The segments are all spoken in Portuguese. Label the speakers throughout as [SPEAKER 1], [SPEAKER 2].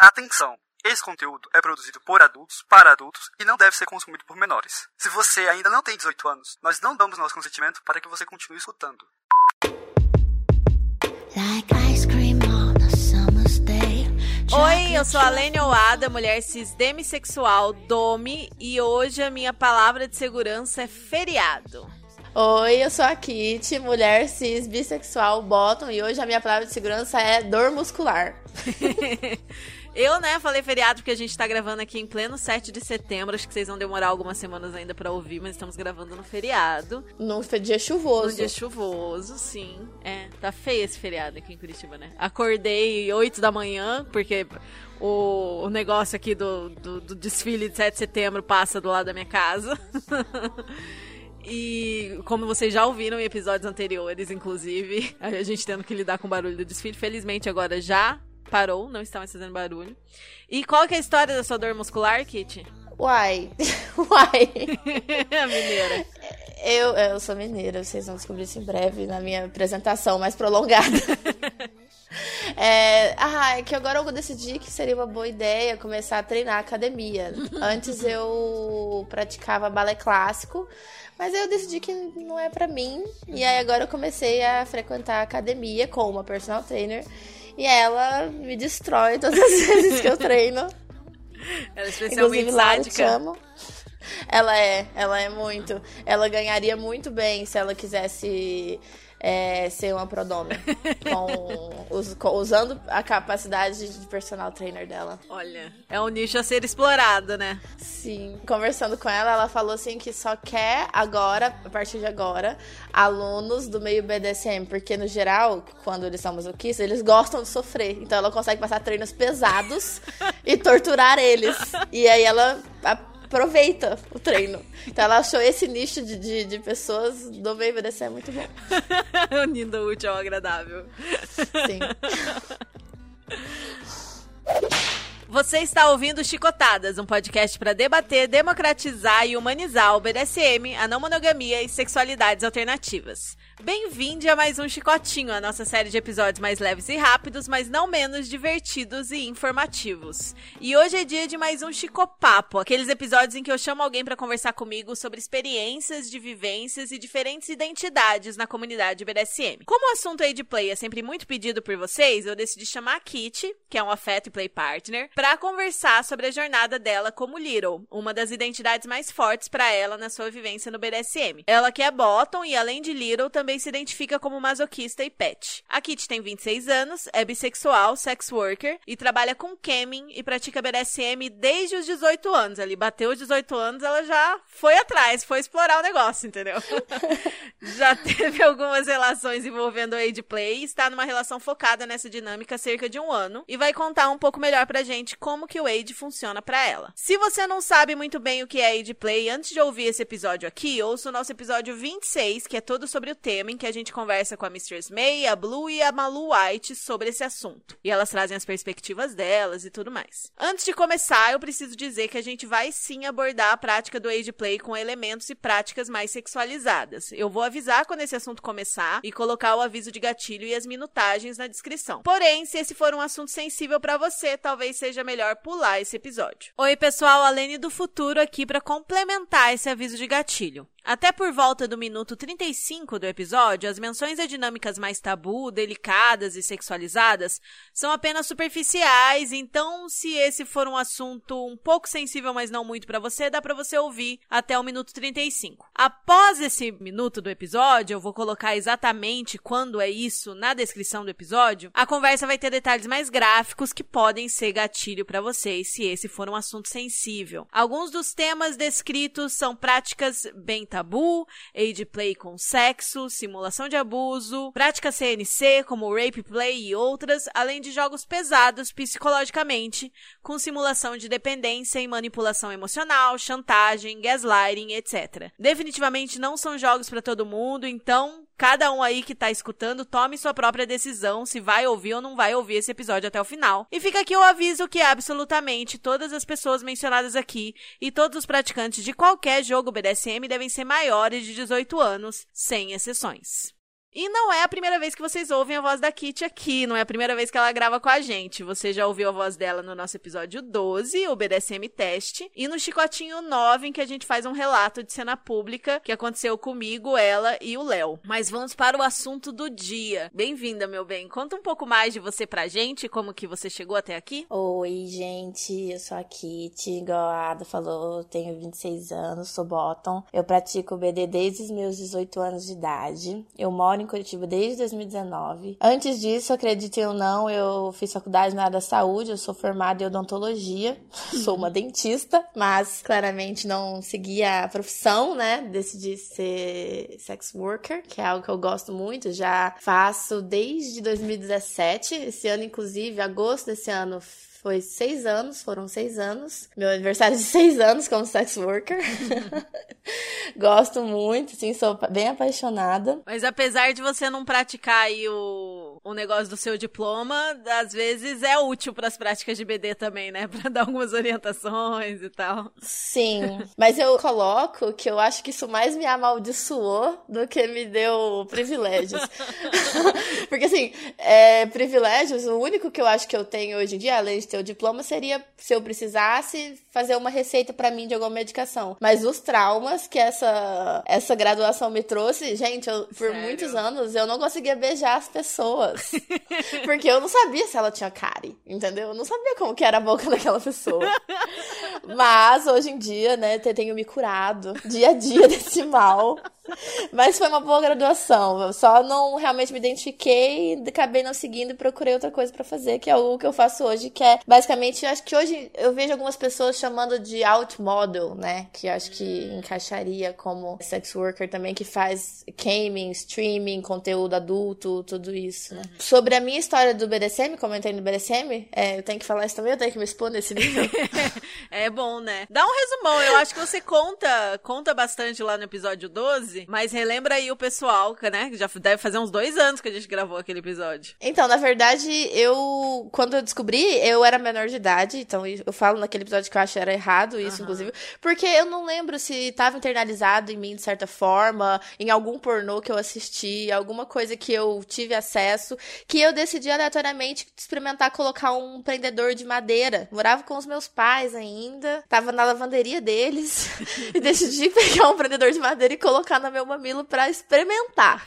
[SPEAKER 1] Atenção! Esse conteúdo é produzido por adultos, para adultos e não deve ser consumido por menores. Se você ainda não tem 18 anos, nós não damos nosso consentimento para que você continue escutando.
[SPEAKER 2] Like ice cream on a summer's day.
[SPEAKER 3] Oi, eu sou a Lênia Oada, mulher cis demissexual, Domi, e hoje a minha palavra de segurança é feriado.
[SPEAKER 4] Oi, eu sou a Kit, mulher cis bissexual bottom, e hoje a minha palavra de segurança é dor muscular.
[SPEAKER 3] Eu, né, falei feriado porque a gente tá gravando aqui em pleno 7 de setembro. Acho que vocês vão demorar algumas semanas ainda pra ouvir, mas estamos gravando no feriado.
[SPEAKER 4] Num dia chuvoso.
[SPEAKER 3] Num dia chuvoso, sim. É, tá feio esse feriado aqui em Curitiba, né? Acordei 8 da manhã, porque o, o negócio aqui do, do, do desfile de 7 de setembro passa do lado da minha casa. E como vocês já ouviram em episódios anteriores, inclusive, a gente tendo que lidar com o barulho do desfile, felizmente agora já parou, não está mais fazendo barulho. E qual que é a história da sua dor muscular, Kitty?
[SPEAKER 4] Uai, uai.
[SPEAKER 3] Mineira.
[SPEAKER 4] Eu, eu sou mineira, vocês vão descobrir isso em breve na minha apresentação mais prolongada. É, ah, é que agora eu decidi que seria uma boa ideia começar a treinar academia. Antes eu praticava balé clássico, mas aí eu decidi que não é pra mim. E aí agora eu comecei a frequentar a academia com uma personal trainer. E ela me destrói todas as vezes que eu treino.
[SPEAKER 3] Ela é especialmente sádica.
[SPEAKER 4] amo. Ela é, ela é muito. Ela ganharia muito bem se ela quisesse é, ser uma prodome. usando a capacidade de personal trainer dela.
[SPEAKER 3] Olha, é um nicho a ser explorado, né?
[SPEAKER 4] Sim. Conversando com ela, ela falou assim que só quer agora, a partir de agora, alunos do meio BDSM. Porque, no geral, quando eles são masoquistas, eles gostam de sofrer. Então ela consegue passar treinos pesados e torturar eles. E aí ela aproveita o treino. Então ela achou esse nicho de, de, de pessoas do meio BDSM muito bom.
[SPEAKER 3] Unindo o útil ao agradável.
[SPEAKER 4] Sim.
[SPEAKER 3] Você está ouvindo Chicotadas, um podcast para debater, democratizar e humanizar o BDSM, a não monogamia e sexualidades alternativas. Bem-vindo a mais um Chicotinho, a nossa série de episódios mais leves e rápidos, mas não menos divertidos e informativos. E hoje é dia de mais um Chicopapo, aqueles episódios em que eu chamo alguém para conversar comigo sobre experiências de vivências e diferentes identidades na comunidade BDSM. Como o assunto aí de play é sempre muito pedido por vocês, eu decidi chamar a Kitty, que é um afeto e play partner, para conversar sobre a jornada dela como Little, uma das identidades mais fortes para ela na sua vivência no BDSM. Ela que é bottom e além de Little também se identifica como masoquista e pet. A Kitty tem 26 anos, é bissexual, sex worker e trabalha com camming e pratica BDSM desde os 18 anos. Ali bateu os 18 anos, ela já foi atrás, foi explorar o negócio, entendeu? já teve algumas relações envolvendo o Age Play e está numa relação focada nessa dinâmica há cerca de um ano e vai contar um pouco melhor pra gente como que o Age funciona pra ela. Se você não sabe muito bem o que é Age Play, antes de ouvir esse episódio aqui, ouça o nosso episódio 26, que é todo sobre o tema, em que a gente conversa com a Mistress May, a Blue e a Malu White sobre esse assunto. E elas trazem as perspectivas delas e tudo mais. Antes de começar, eu preciso dizer que a gente vai sim abordar a prática do Age Play com elementos e práticas mais sexualizadas. Eu vou avisar quando esse assunto começar e colocar o aviso de gatilho e as minutagens na descrição. Porém, se esse for um assunto sensível pra você, talvez seja melhor pular esse episódio. Oi, pessoal, a Lene do futuro aqui pra complementar esse aviso de gatilho. Até por volta do minuto 35 do episódio, as menções a dinâmicas mais tabu, delicadas e sexualizadas são apenas superficiais, então se esse for um assunto um pouco sensível, mas não muito pra você, dá pra você ouvir até o minuto 35. Após esse minuto do episódio, eu vou colocar exatamente quando é isso na descrição do episódio. A conversa vai ter detalhes mais gráficos que podem ser gatilho pra vocês se esse for um assunto sensível. Alguns dos temas descritos são práticas bem tabu, age play com sexo, simulação de abuso, prática CNC como rape play e outras, além de jogos pesados psicologicamente, com simulação de dependência e manipulação emocional, chantagem, gaslighting, etc. Definitivamente não são jogos para todo mundo, então cada um aí que tá escutando tome sua própria decisão se vai ouvir ou não vai ouvir esse episódio até o final. E fica aqui o aviso que absolutamente todas as pessoas mencionadas aqui e todos os praticantes de qualquer jogo BDSM devem ser maiores de 18 anos, sem exceções. E não é a primeira vez que vocês ouvem a voz da Kitty aqui, não é a primeira vez que ela grava com a gente. Você já ouviu a voz dela no nosso episódio 12, o BDSM Teste, e no Chicotinho 9, em que a gente faz um relato de cena pública que aconteceu comigo, ela e o Léo. Mas vamos para o assunto do dia. Bem-vinda, meu bem. Conta um pouco mais de você pra gente, como que você chegou até aqui.
[SPEAKER 4] Oi, gente, eu sou a Kitty, igual a Ada falou, tenho 26 anos, sou bottom. Eu pratico BD desde os meus 18 anos de idade. Eu moro em Curitiba desde 2019. Antes disso, acreditem ou não, eu fiz faculdade na área da saúde, eu sou formada em odontologia, sou uma dentista, mas claramente não segui a profissão, né? Decidi ser sex worker, que é algo que eu gosto muito, já faço desde 2017. Esse ano, inclusive, agosto desse ano, foi seis anos, foram seis anos. Meu aniversário de seis anos como sex worker. Gosto muito, sim, sou bem apaixonada.
[SPEAKER 3] Mas apesar de você não praticar aí o, o negócio do seu diploma, às vezes é útil para as práticas de BD também, né? Pra dar algumas orientações e tal.
[SPEAKER 4] Sim, mas eu coloco que eu acho que isso mais me amaldiçoou do que me deu privilégios. Porque assim, é, privilégios, o único que eu acho que eu tenho hoje em dia, além de ter o diploma, seria se eu precisasse fazer uma receita para mim de alguma medicação. Mas os traumas que essa, essa graduação me trouxe, gente, eu, por
[SPEAKER 3] Sério?
[SPEAKER 4] muitos anos eu não conseguia beijar as pessoas. porque eu não sabia se ela tinha cárie, entendeu? Eu não sabia como que era a boca daquela pessoa. Mas hoje em dia, né, te- tenho me curado dia a dia desse mal. Mas foi uma boa graduação. Só não realmente me identifiquei, acabei não seguindo e procurei outra coisa pra fazer, que é o que eu faço hoje, que é basicamente, acho que hoje eu vejo algumas pessoas chamando de out model, né? Que acho que encaixaria como sex worker também, que faz gaming, streaming, conteúdo adulto, tudo isso, né? Sobre a minha história do BDSM, como eu entrei no BDSM, é, eu tenho que falar isso também, eu tenho que me expor nesse nível.
[SPEAKER 3] É bom, né? Dá um resumão. Eu acho que você conta, conta bastante lá no episódio 12, mas relembra aí o pessoal, que, né? que Já deve fazer uns dois anos que a gente gravou aquele episódio.
[SPEAKER 4] Então, na verdade, eu. Quando eu descobri, eu era menor de idade. Então, eu falo naquele episódio que eu acho que era errado isso,
[SPEAKER 3] Aham. inclusive,
[SPEAKER 4] inclusive. Porque eu não lembro se estava internalizado em mim de certa forma, em algum pornô que eu assisti, alguma coisa que eu tive acesso, que eu decidi aleatoriamente experimentar colocar um prendedor de madeira. Morava com os meus pais ainda, tava na lavanderia deles, e decidi pegar um prendedor de madeira e colocar no meu mamilo pra experimentar.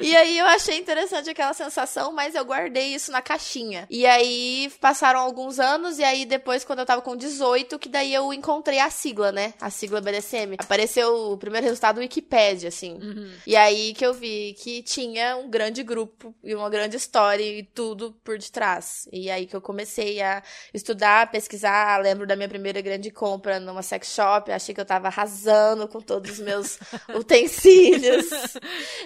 [SPEAKER 4] E aí eu achei interessante aquela sensação, mas eu guardei isso na caixinha. E aí passaram alguns anos, e aí depois, quando eu tava com 18, que daí eu encontrei a sigla, né? A sigla BDSM. Apareceu o primeiro resultado do Wikipedia, assim. E aí que eu vi que tinha um grande grupo e uma grande história e tudo por detrás. E aí que eu comecei a estudar, pesquisar. Lembro da minha primeira grande compra numa sex shop. Achei que eu tava arrasando com todos os meus utensílios.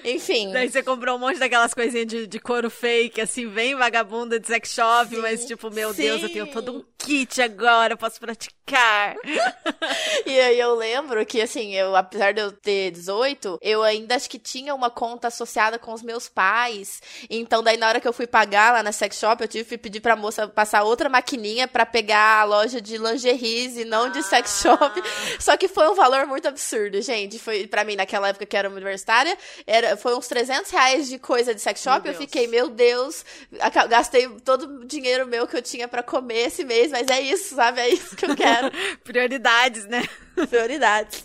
[SPEAKER 4] Enfim.
[SPEAKER 3] Daí você comprou um monte daquelas coisinhas de, de couro fake, assim, bem vagabunda de sex shop,
[SPEAKER 4] Sim,
[SPEAKER 3] mas tipo, meu Deus, eu tenho
[SPEAKER 4] sim.
[SPEAKER 3] todo um kit agora, eu posso praticar.
[SPEAKER 4] E aí eu lembro que, assim, eu, apesar de eu ter 18, eu ainda acho que tinha uma conta associada com os meus pais. Então, daí na hora que eu fui pagar lá na sex shop, eu tive que pedir pra moça passar outra maquininha pra pegar a loja de lingeries e não de sex shop. Só que foi um valor muito absurdo, gente. Foi, pra mim, naquela época que eu era universitária, era, foi uns 300 reais de coisa de sex shop.
[SPEAKER 3] Meu
[SPEAKER 4] eu
[SPEAKER 3] Deus.
[SPEAKER 4] fiquei, meu Deus, gastei todo o dinheiro meu que eu tinha pra comer esse mês, mas é isso, sabe? É isso que eu quero.
[SPEAKER 3] Prioridades, né?
[SPEAKER 4] Prioridades.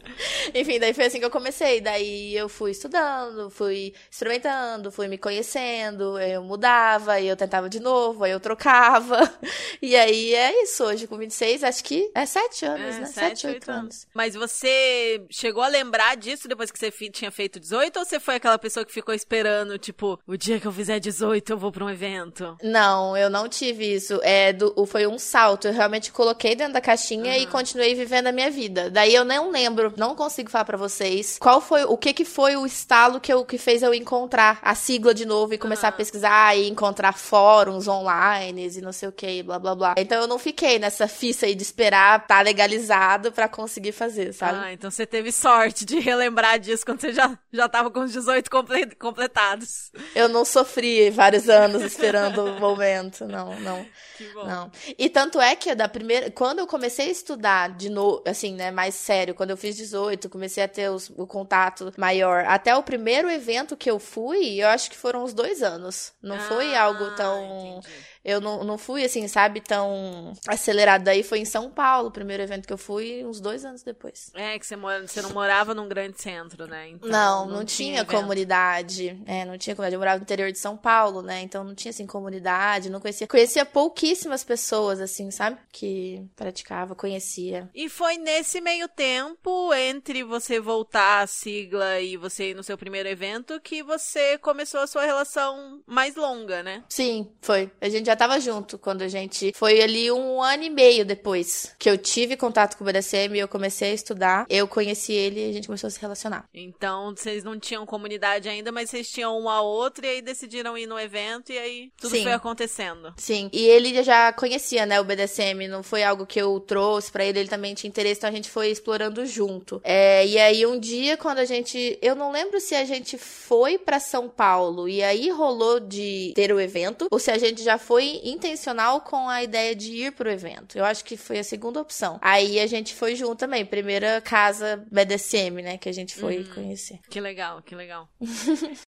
[SPEAKER 4] Enfim, daí foi assim que eu comecei. Daí eu fui estudando, fui experimentando, fui me conhecendo, eu mudava, e eu tentava de novo, aí eu trocava. E aí é isso, hoje com 26, acho que é 7 anos,
[SPEAKER 3] É,
[SPEAKER 4] né?
[SPEAKER 3] sete,
[SPEAKER 4] 7, 8
[SPEAKER 3] oito
[SPEAKER 4] anos.
[SPEAKER 3] Mas você chegou a lembrar disso depois que você tinha feito 18 ou você foi aquela pessoa que ficou esperando, tipo, o dia que eu fizer 18 eu vou pra um evento?
[SPEAKER 4] Não, eu não tive isso. É, do, foi um salto. Eu realmente coloquei dentro da caixinha e continuei vivendo a minha vida. Daí eu não lembro, não consigo falar pra vocês qual foi, o que que foi o estalo que, eu, que fez eu encontrar a sigla de novo e começar a pesquisar e encontrar fóruns online e não sei o que, blá blá blá. Então eu não fiquei nessa fissa aí de esperar tá legalizado pra conseguir fazer, sabe?
[SPEAKER 3] Ah, então você teve sorte de relembrar disso quando você já, já tava com os 18 comple- completados.
[SPEAKER 4] Eu não sofri vários anos esperando o momento, não, não.
[SPEAKER 3] Que bom.
[SPEAKER 4] Não. E tanto é que da primeira, quando eu comecei a estudar de novo, assim, né, mais mais sério. Quando eu fiz 18, comecei a ter os- o contato maior. Até o primeiro evento que eu fui, eu acho que foram uns dois anos. Não foi
[SPEAKER 3] Ah,
[SPEAKER 4] algo tão.
[SPEAKER 3] entendi.
[SPEAKER 4] Eu não, não fui assim, sabe, tão acelerado. Daí foi em São Paulo, o primeiro evento que eu fui, uns dois anos depois.
[SPEAKER 3] É, que você, mora, você não morava num grande centro, né? Então,
[SPEAKER 4] não, não, tinha,
[SPEAKER 3] evento.
[SPEAKER 4] comunidade. É, não tinha comunidade. Eu morava no interior de São Paulo, né? Então não tinha, assim, comunidade. Não conhecia. Conhecia pouquíssimas pessoas, assim, sabe? Que praticava, conhecia.
[SPEAKER 3] E foi nesse meio tempo, entre você voltar à sigla e você ir no seu primeiro evento, que você começou a sua relação mais longa, né?
[SPEAKER 4] Sim, foi. A gente já tava junto quando a gente. Foi ali um ano e meio depois que eu tive contato com o BDSM e eu comecei a estudar. Eu conheci ele e a gente começou a se relacionar.
[SPEAKER 3] Então, vocês não tinham comunidade ainda, mas vocês tinham uma a outra e aí decidiram ir no evento e aí tudo
[SPEAKER 4] Sim.
[SPEAKER 3] foi acontecendo.
[SPEAKER 4] Sim, e ele já conhecia, né, o BDSM, não foi algo que eu trouxe pra ele, ele também tinha interesse, então a gente foi explorando junto. É, e aí um dia quando a gente, eu não lembro se a gente foi pra São Paulo e aí rolou de ter o evento ou se a gente já foi intencional com a ideia de ir pro evento. Eu acho que foi a segunda opção. Aí a gente foi junto também, primeira casa BDSM, né, que a gente foi conhecer.
[SPEAKER 3] Que legal, que legal.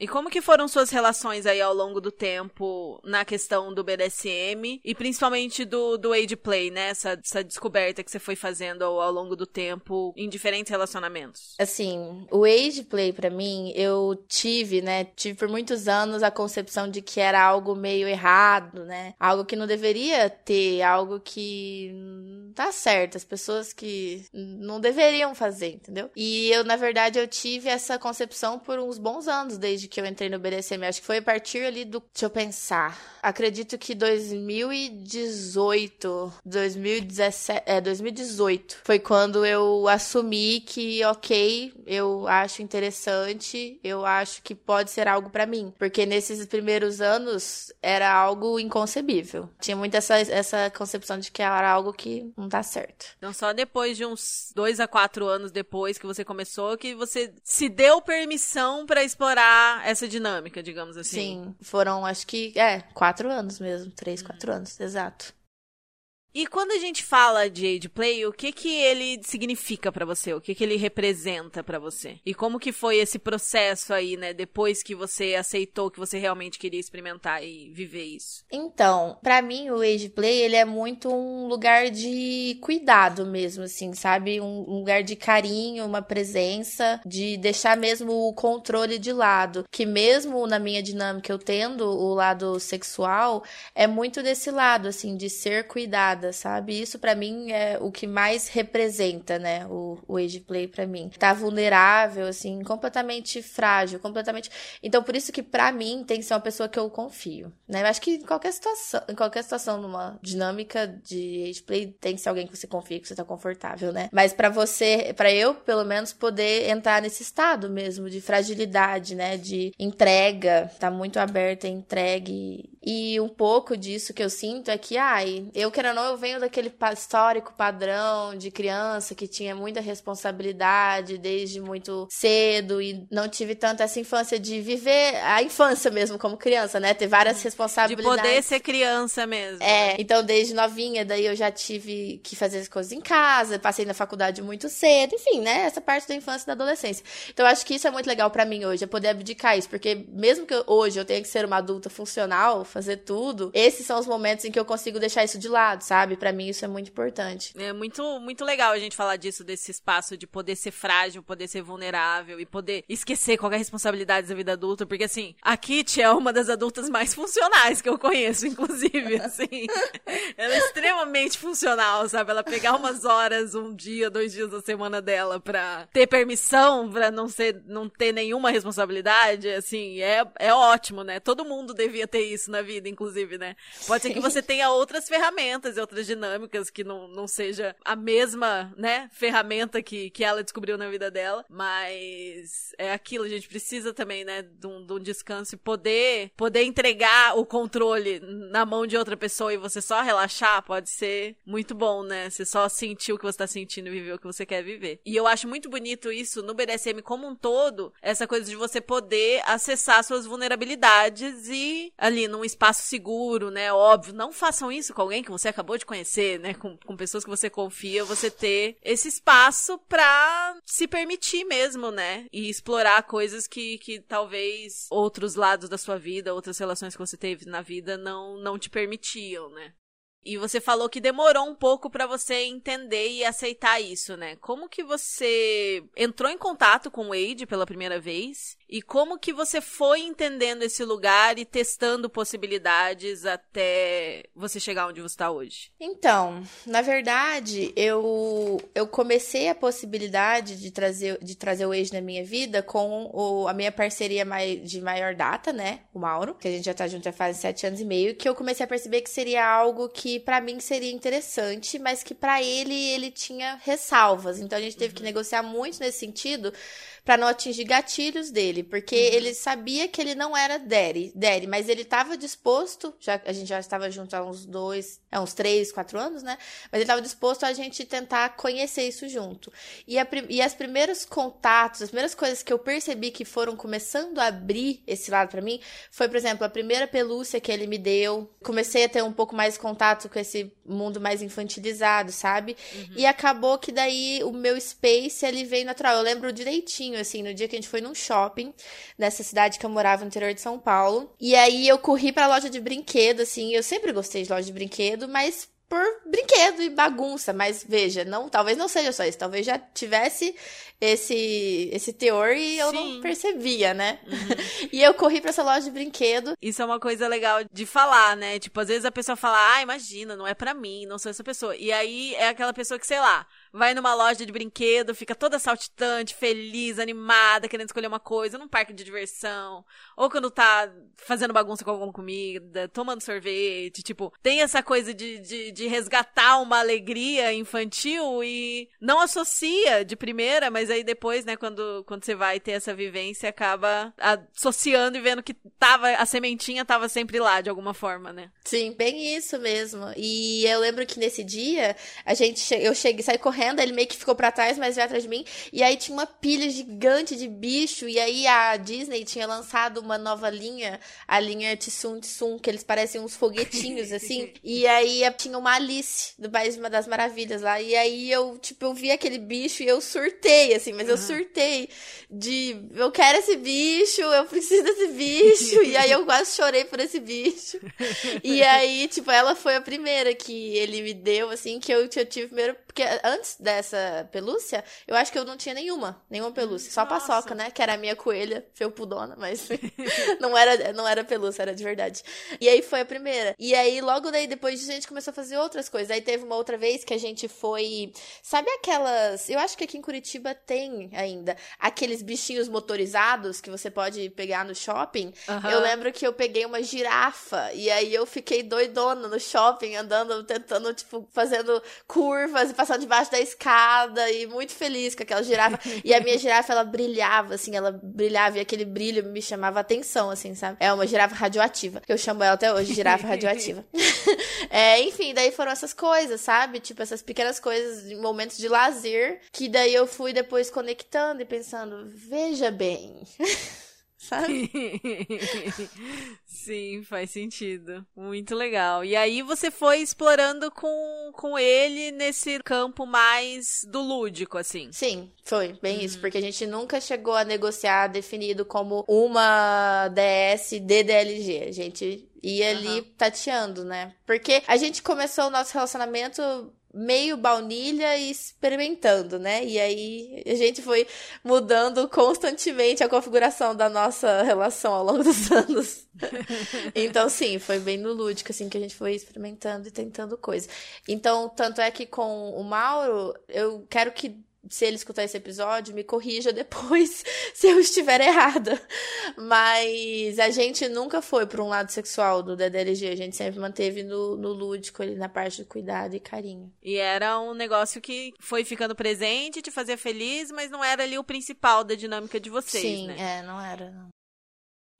[SPEAKER 3] E como que foram suas relações aí ao longo do tempo na questão do BDSM e principalmente do, do age play, né? Essa, essa descoberta que você foi fazendo ao, ao longo do tempo em diferentes relacionamentos.
[SPEAKER 4] Assim, o age play pra mim, eu tive, né, tive por muitos anos a concepção de que era algo meio errado, né? Algo que não deveria ter, algo que não tá certo, as pessoas que não deveriam fazer, entendeu? E eu, na verdade, eu tive essa concepção por uns bons anos desde que eu entrei no BDSM. Acho que foi a partir ali do, deixa eu pensar. Acredito que 2018, 2017, é, 2018 foi quando eu assumi que, ok, eu acho interessante, eu acho que pode ser algo pra mim. Porque nesses primeiros anos era algo inconcebível. Tinha muito essa, essa concepção de que era algo que não tá certo.
[SPEAKER 3] Então só depois de uns dois a quatro anos depois que você começou que você se deu permissão pra explorar essa dinâmica, digamos assim.
[SPEAKER 4] Sim, foram acho que, é, quatro anos mesmo, três, quatro anos, exato.
[SPEAKER 3] E quando a gente fala de age play, o que que ele significa pra você? O que que ele representa pra você? E como que foi esse processo aí, né, depois que você aceitou que você realmente queria experimentar e viver isso?
[SPEAKER 4] Então, pra mim o age play ele é muito um lugar de cuidado mesmo, assim, sabe? Um, lugar de carinho, uma presença, de deixar mesmo o controle de lado. Que mesmo na minha dinâmica eu tendo o lado sexual, é muito desse lado, assim, de ser cuidada, sabe? Isso pra mim é o que mais representa, né? O, o age play pra mim. Tá vulnerável, assim, completamente frágil, completamente. Então, por isso que pra mim tem que ser uma pessoa que eu confio, né? Eu acho que em qualquer situação, em qualquer situação numa dinâmica de age play tem que ser alguém que você confia, que você tá confortável, né? Mas pra você, pra eu, pelo menos poder entrar nesse estado mesmo de fragilidade, né? De entrega, tá muito aberta, entregue. E um pouco disso que eu sinto é que, ai, eu querendo ou não, eu venho daquele histórico padrão de criança que tinha muita responsabilidade desde muito cedo e não tive tanto essa infância de viver a infância mesmo como criança, né? Ter várias
[SPEAKER 3] De
[SPEAKER 4] responsabilidades.
[SPEAKER 3] poder ser criança mesmo.
[SPEAKER 4] É, então desde novinha, daí eu já tive que fazer as coisas em casa, passei na faculdade muito cedo, enfim, né? Essa parte da infância e da adolescência. Então eu acho que isso é muito legal pra mim hoje, é poder abdicar isso, porque mesmo que eu- hoje eu tenha que ser uma adulta funcional, fazer tudo, esses são os momentos em que eu consigo deixar isso de lado, sabe? Pra mim isso é muito importante.
[SPEAKER 3] É muito, muito legal a gente falar disso, desse espaço de poder ser frágil, poder ser vulnerável e poder esquecer qualquer responsabilidade da vida adulta, porque assim, a Kitty é uma das adultas mais funcionais que eu conheço, inclusive, assim. Ela é extremamente funcional, sabe? Ela pegar umas horas, um dia, dois dias da semana dela pra ter permissão, pra não ser, não ter nenhuma responsabilidade, assim, é, é ótimo, né? Todo mundo devia ter isso na vida, inclusive, né? Pode ser que você tenha outras ferramentas outras dinâmicas que não, não seja a mesma, né, ferramenta que, que ela descobriu na vida dela, mas é aquilo, a gente precisa também, né, de um, de um descanso e poder, poder entregar o controle na mão de outra pessoa e você só relaxar, pode ser muito bom, né? Você só sentir o que você tá sentindo e viver o que você quer viver. E eu acho muito bonito isso no BDSM como um todo, essa coisa de você poder acessar suas vulnerabilidades e ali num espaço seguro, né? Óbvio, não façam isso com alguém que você acabou de conhecer, né? Com, com pessoas que você confia, você ter esse espaço pra se permitir mesmo, né? E explorar coisas que, que talvez outros lados da sua vida, outras relações que você teve na vida não, não te permitiam, né? E você falou que demorou um pouco para você entender e aceitar isso, né? Como que você entrou em contato com o Wade pela primeira vez? E como que você foi entendendo esse lugar e testando possibilidades até você chegar onde você está hoje?
[SPEAKER 4] Então, na verdade, eu, eu comecei a possibilidade de trazer, de trazer o Wade na minha vida com o, a minha parceria de maior data, né? O Mauro, que a gente já tá junto já faz sete anos e meio, que eu comecei a perceber que seria algo que que para mim seria interessante, mas que para ele ele tinha ressalvas. Então a gente teve uhum. que negociar muito nesse sentido para não atingir gatilhos dele, porque uhum. ele sabia que ele não era Daddy, Daddy, mas ele estava disposto, já a gente já estava junto há uns dois, há uns três, quatro anos, né? Mas ele estava disposto a gente tentar conhecer isso junto. E, a, e as primeiros contatos, as primeiras coisas que eu percebi que foram começando a abrir esse lado para mim, foi, por exemplo, a primeira pelúcia que ele me deu. Comecei a ter um pouco mais de contato com esse mundo mais infantilizado, sabe? Uhum. E acabou que daí o meu space ele veio natural. Eu lembro direitinho assim, no dia que a gente foi num shopping, nessa cidade que eu morava no interior de São Paulo. E aí eu corri pra loja de brinquedo, assim, eu sempre gostei de loja de brinquedo, mas por brinquedo e bagunça, mas veja, não, talvez não seja só isso, talvez já tivesse esse esse teor e eu Sim. não percebia, né? Uhum. e eu corri para essa loja de brinquedo.
[SPEAKER 3] Isso é uma coisa legal de falar, né? Tipo, às vezes a pessoa fala: "Ah, imagina, não é para mim, não sou essa pessoa". E aí é aquela pessoa que, sei lá, vai numa loja de brinquedo, fica toda saltitante, feliz, animada, querendo escolher uma coisa, num parque de diversão, ou quando tá fazendo bagunça com alguma comida, tomando sorvete, tipo, tem essa coisa de, de, de resgatar uma alegria infantil e não associa de primeira, mas aí depois, né, quando, quando você vai ter essa vivência, acaba associando e vendo que tava, a sementinha tava sempre lá, de alguma forma, né?
[SPEAKER 4] Sim, bem isso mesmo. E eu lembro que nesse dia, a gente, eu cheguei, saí correndo correndo, ele meio que ficou para trás, mas veio atrás de mim. E aí tinha uma pilha gigante de bicho. E aí a Disney tinha lançado uma nova linha, a linha Tsum Tsum, que eles parecem uns foguetinhos, assim. e aí tinha uma Alice do País das Maravilhas lá. E aí eu, tipo, eu vi aquele bicho e eu surtei, assim, mas eu surtei de eu quero esse bicho, eu preciso desse bicho. e aí eu quase chorei por esse bicho. E aí, tipo, ela foi a primeira que ele me deu, assim, que eu, eu tive primeiro. Porque antes antes dessa pelúcia, eu acho que eu não tinha nenhuma, nenhuma pelúcia. Só a paçoca, né? Que era a minha coelha, felpudona, mas não era, não era pelúcia, era de verdade. E aí foi a primeira. E aí, logo daí, depois a gente começou a fazer outras coisas. Aí teve uma outra vez que a gente foi. Sabe aquelas. Eu acho que aqui em Curitiba tem ainda aqueles bichinhos motorizados que você pode pegar no shopping. Uhum. Eu lembro que eu peguei uma girafa e aí eu fiquei doidona no shopping, andando, tentando, tipo, fazendo curvas e passando debaixo da escada e muito feliz com aquela girafa. e a minha girafa, ela brilhava, assim, ela brilhava e aquele brilho me chamava atenção, assim, sabe? É uma girafa radioativa. Eu chamo ela até hoje, girafa radioativa. é, enfim, daí foram essas coisas, sabe? Tipo, essas pequenas coisas, momentos de lazer, que daí eu fui depois conectando e pensando, veja bem. sabe?
[SPEAKER 3] Sim, faz sentido. Muito legal. E aí você foi explorando com, com ele nesse campo mais do lúdico, assim.
[SPEAKER 4] Sim, foi bem uhum. isso, porque a gente nunca chegou a negociar definido como uma DS DDLG. A gente ia ali uhum. tateando, né? Porque a gente começou o nosso relacionamento meio baunilha e experimentando, né? E aí a gente foi mudando constantemente a configuração da nossa relação ao longo dos anos. então, sim, foi bem no lúdico, assim, que a gente foi experimentando e tentando coisas. Então, tanto é que com o Mauro, eu quero que se ele escutar esse episódio, me corrija depois se eu estiver errada. Mas a gente nunca foi para um lado sexual do DDLG, a gente sempre manteve no, no lúdico, ali na parte de cuidado e carinho.
[SPEAKER 3] E era um negócio que foi ficando presente, te fazia feliz, mas não era ali o principal da dinâmica de vocês,
[SPEAKER 4] Sim,
[SPEAKER 3] né?
[SPEAKER 4] é, não era. Não.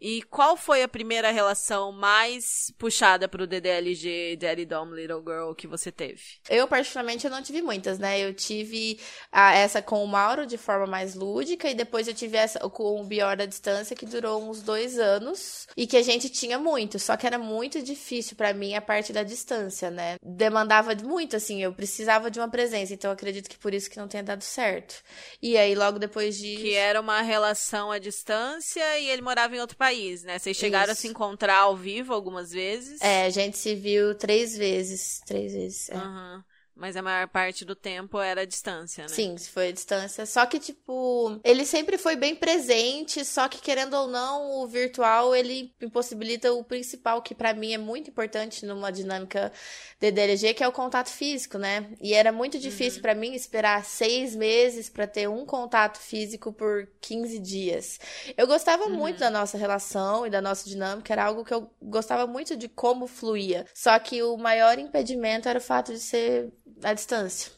[SPEAKER 3] E qual foi a primeira relação mais puxada pro DDLG, Daddy Dom Little Girl, que você teve?
[SPEAKER 4] Eu, particularmente, eu não tive muitas, né? Eu tive a, essa com o Mauro de forma mais lúdica, e depois eu tive essa com o Bior da distância, que durou uns dois anos, e que a gente tinha muito, só que era muito difícil para mim a parte da distância, né? Demandava muito, assim, eu precisava de uma presença, então eu acredito que por isso que não tenha dado certo. E aí, logo depois de.
[SPEAKER 3] Que era uma relação à distância e ele morava em outro país país, né? Vocês chegaram
[SPEAKER 4] Isso.
[SPEAKER 3] a se encontrar ao vivo algumas vezes.
[SPEAKER 4] É, a gente se viu três vezes. Três vezes. É.
[SPEAKER 3] Aham. Mas a maior parte do tempo era a distância, né?
[SPEAKER 4] Sim, foi a distância. Só que, tipo, ele sempre foi bem presente, só que, querendo ou não, o virtual, ele impossibilita o principal, que pra mim é muito importante numa dinâmica DDLG, que é o contato físico, né? E era muito difícil pra mim esperar seis meses pra ter um contato físico por 15 dias. Eu gostava muito da nossa relação e da nossa dinâmica, era algo que eu gostava muito de como fluía. Só que o maior impedimento era o fato de ser à distância.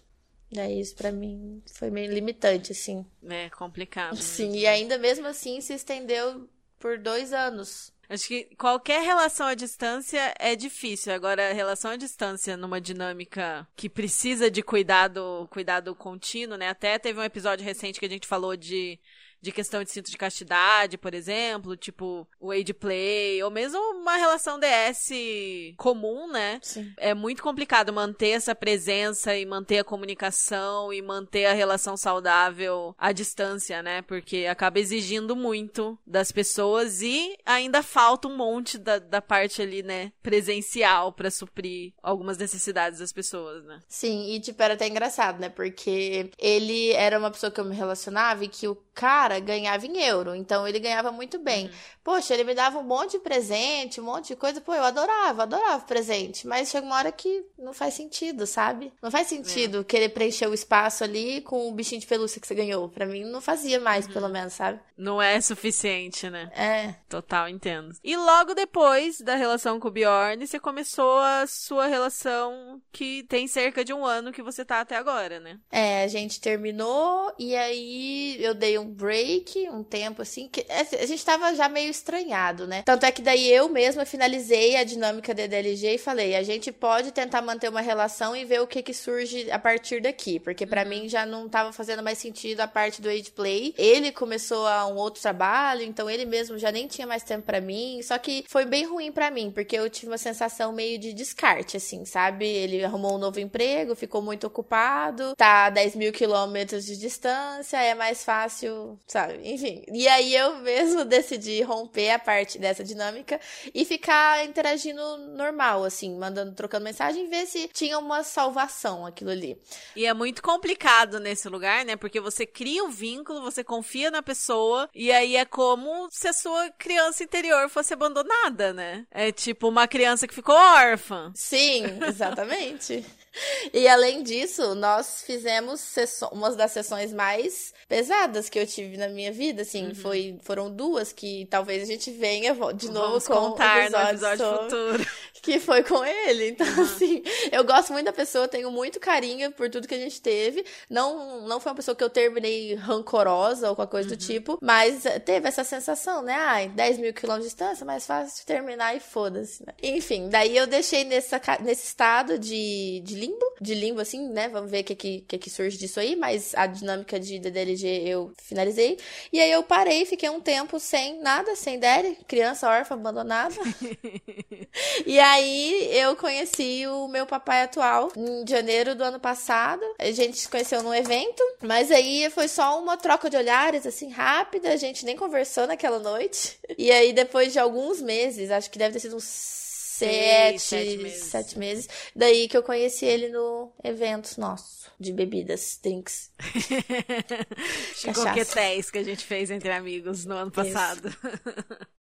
[SPEAKER 4] Daí isso pra mim foi meio limitante, assim.
[SPEAKER 3] É complicado.
[SPEAKER 4] Sim,
[SPEAKER 3] mesmo.
[SPEAKER 4] e ainda mesmo assim se estendeu por dois anos.
[SPEAKER 3] Acho que qualquer relação à distância é difícil. Agora, a relação à distância numa dinâmica que precisa de cuidado, cuidado contínuo, né? Até teve um episódio recente que a gente falou de, de questão de cinto de castidade, por exemplo, tipo o age play, ou mesmo uma relação DS comum, né?
[SPEAKER 4] Sim.
[SPEAKER 3] É muito complicado manter essa presença e manter a comunicação e manter a relação saudável à distância, né? Porque acaba exigindo muito das pessoas e ainda falta um monte da, da parte ali, né, presencial pra suprir algumas necessidades das pessoas, né?
[SPEAKER 4] Sim, e tipo, era até engraçado, né? Porque ele era uma pessoa que eu me relacionava e que o cara ganhava em euro, então ele ganhava muito bem. Poxa, ele me dava um monte de presente, um monte de coisa, pô, eu adorava, adorava presente, mas chega uma hora que não faz sentido, sabe? Não faz sentido querer preencher o espaço ali com o bichinho de pelúcia que você ganhou. Pra mim não fazia mais, pelo menos, sabe?
[SPEAKER 3] Não é suficiente, né?
[SPEAKER 4] É.
[SPEAKER 3] Total, entendo. E logo depois da relação com o Bjorn, você começou a sua relação que tem cerca de um ano que você tá até agora, né?
[SPEAKER 4] É, a gente terminou e aí eu dei um break, um tempo assim, que a gente tava já meio estranhado, né? Tanto é que daí eu mesma finalizei a dinâmica da DLG e falei, a gente pode tentar manter uma relação e ver o que que surge a partir daqui, porque pra mim já não tava fazendo mais sentido a parte do age play. Ele começou a um outro trabalho, então ele mesmo já nem tinha mais tempo pra mim, só que foi bem ruim pra mim, porque eu tive uma sensação meio de descarte, assim, sabe? Ele arrumou um novo emprego, ficou muito ocupado, tá a 10 mil quilômetros de distância, é mais fácil, sabe? Enfim. E aí eu mesmo decidi romper a parte dessa dinâmica e ficar interagindo normal, assim, mandando, trocando mensagem, ver se tinha uma salvação aquilo ali.
[SPEAKER 3] E é muito complicado nesse lugar, né? Porque você cria um vínculo, você confia na pessoa, e aí é como se a sua criança interior fosse abandonada, né? É tipo uma criança que ficou órfã.
[SPEAKER 4] Sim, exatamente. E além disso, nós fizemos uma das sessões mais pesadas que eu tive na minha vida, assim, foi, foram duas que talvez a gente venha de novo
[SPEAKER 3] Vamos
[SPEAKER 4] com
[SPEAKER 3] contar no
[SPEAKER 4] episódio
[SPEAKER 3] episódio
[SPEAKER 4] sobre-
[SPEAKER 3] futuro.
[SPEAKER 4] que foi com ele. Então, assim, eu gosto muito da pessoa, tenho muito carinho por tudo que a gente teve. Não, não foi uma pessoa que eu terminei rancorosa ou qualquer coisa do tipo, mas eh, teve essa sensação, né? Ai, 10 mil quilômetros de distância, mais fácil de terminar e foda-se, né? Enfim, daí eu deixei nessa, nesse estado de, de limbo, de limbo, assim, né? Vamos ver o que, que, que, que surge disso aí, mas a dinâmica de DDLG eu finalizei. E aí eu parei, fiquei um tempo sem nada, sem Daddy, criança órfã, abandonada. E aí eu conheci o meu papai atual em janeiro do ano passado. A gente se conheceu num evento, mas aí foi só uma troca de olhares assim rápida, a gente nem conversou naquela noite. E aí depois de alguns meses, acho que deve ter sido uns sete,
[SPEAKER 3] sete meses.
[SPEAKER 4] sete meses, daí que eu conheci ele no evento nosso de bebidas, drinks.
[SPEAKER 3] Coquetéis que a gente fez entre amigos no ano passado.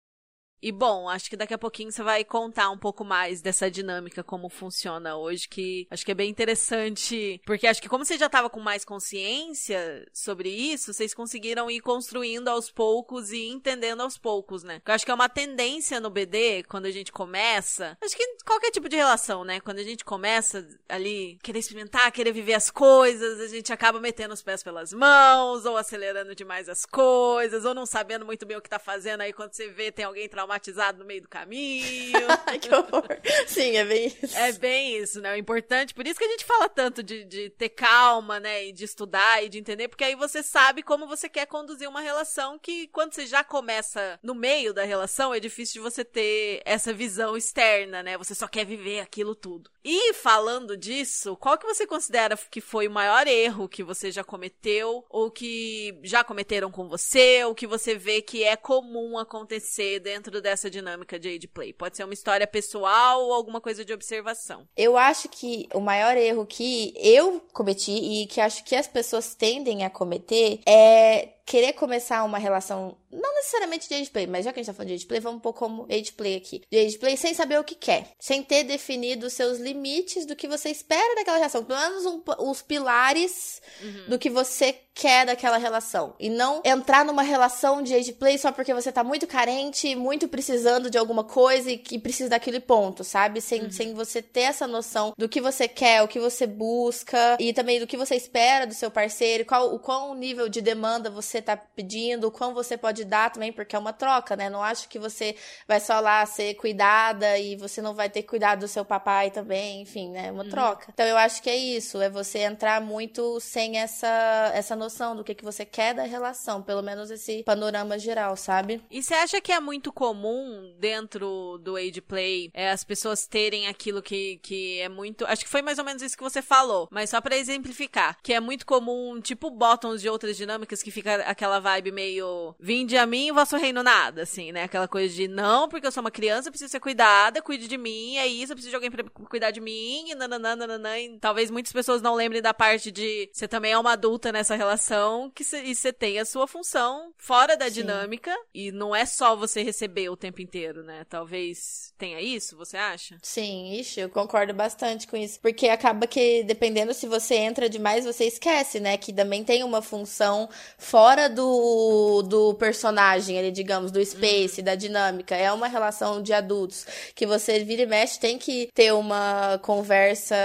[SPEAKER 3] E bom, acho que daqui a pouquinho você vai contar um pouco mais dessa dinâmica, como funciona hoje, que acho que é bem interessante, porque acho que como você já tava com mais consciência sobre isso, vocês conseguiram ir construindo aos poucos e entendendo aos poucos, né? Eu acho que é uma tendência no BD, quando a gente começa, acho que qualquer tipo de relação, né? Quando a gente começa ali, querer experimentar, querer viver as coisas, a gente acaba metendo os pés pelas mãos, ou acelerando demais as coisas, ou não sabendo muito bem o que tá fazendo, aí quando você vê tem alguém traumatizado no meio do caminho.
[SPEAKER 4] que horror. Sim, é bem isso.
[SPEAKER 3] É bem isso, né? O importante, por isso que a gente fala tanto de, de ter calma, né? E de estudar e de entender, porque aí você sabe como você quer conduzir uma relação que quando você já começa no meio da relação, é difícil de você ter essa visão externa, né? Você só quer viver aquilo tudo. E falando disso, qual que você considera que foi o maior erro que você já cometeu, ou que já cometeram com você, ou que você vê que é comum acontecer dentro dessa dinâmica de age play? Pode ser uma história pessoal ou alguma coisa de observação.
[SPEAKER 4] Eu acho que o maior erro que eu cometi e que acho que as pessoas tendem a cometer é querer começar uma relação, não necessariamente de age play, mas já que a gente tá falando de age play, vamos um pouco como age play aqui. De age play sem saber o que quer, sem ter definido os seus limites do que você espera daquela relação, pelo menos um, os pilares uhum. do que você quer daquela relação. E não entrar numa relação de age play só porque você tá muito carente, muito precisando de alguma coisa e que precisa daquele ponto, sabe? Sem, uhum. sem você ter essa noção do que você quer, o que você busca e também do que você espera do seu parceiro, qual o qual nível de demanda você tá pedindo, o quão você pode dar também, porque é uma troca, né? Não acho que você vai só lá ser cuidada e você não vai ter cuidado do seu papai também, enfim, né? É uma uhum. troca. Então eu acho que é isso, é você entrar muito sem essa essa noção do que, que você quer da relação, pelo menos esse panorama geral, sabe?
[SPEAKER 3] E você acha que é muito comum dentro do age play é, as pessoas terem aquilo que, que é muito. Acho que foi mais ou menos isso que você falou, mas só para exemplificar, que é muito comum, tipo bottoms de outras dinâmicas que fica aquela vibe meio vinde a mim e vosso reino nada, assim, né? Aquela coisa de não, porque eu sou uma criança, preciso ser cuidada, cuide de mim, é isso, eu preciso de alguém pra cuidar de mim, e nananã, nananã. E talvez muitas pessoas não lembrem da parte de você também é uma adulta nessa relação que cê, e você tem a sua função fora da Sim. dinâmica e não é só você receber o tempo inteiro, né? Talvez tenha isso, você acha?
[SPEAKER 4] Sim, ixi, eu concordo bastante com isso. Porque acaba que, dependendo se você entra demais, você esquece, né? Que também tem uma função fora do, do personagem, ali, digamos, do space, uhum. da dinâmica. É uma relação de adultos que você vira e mexe, tem que ter uma conversa,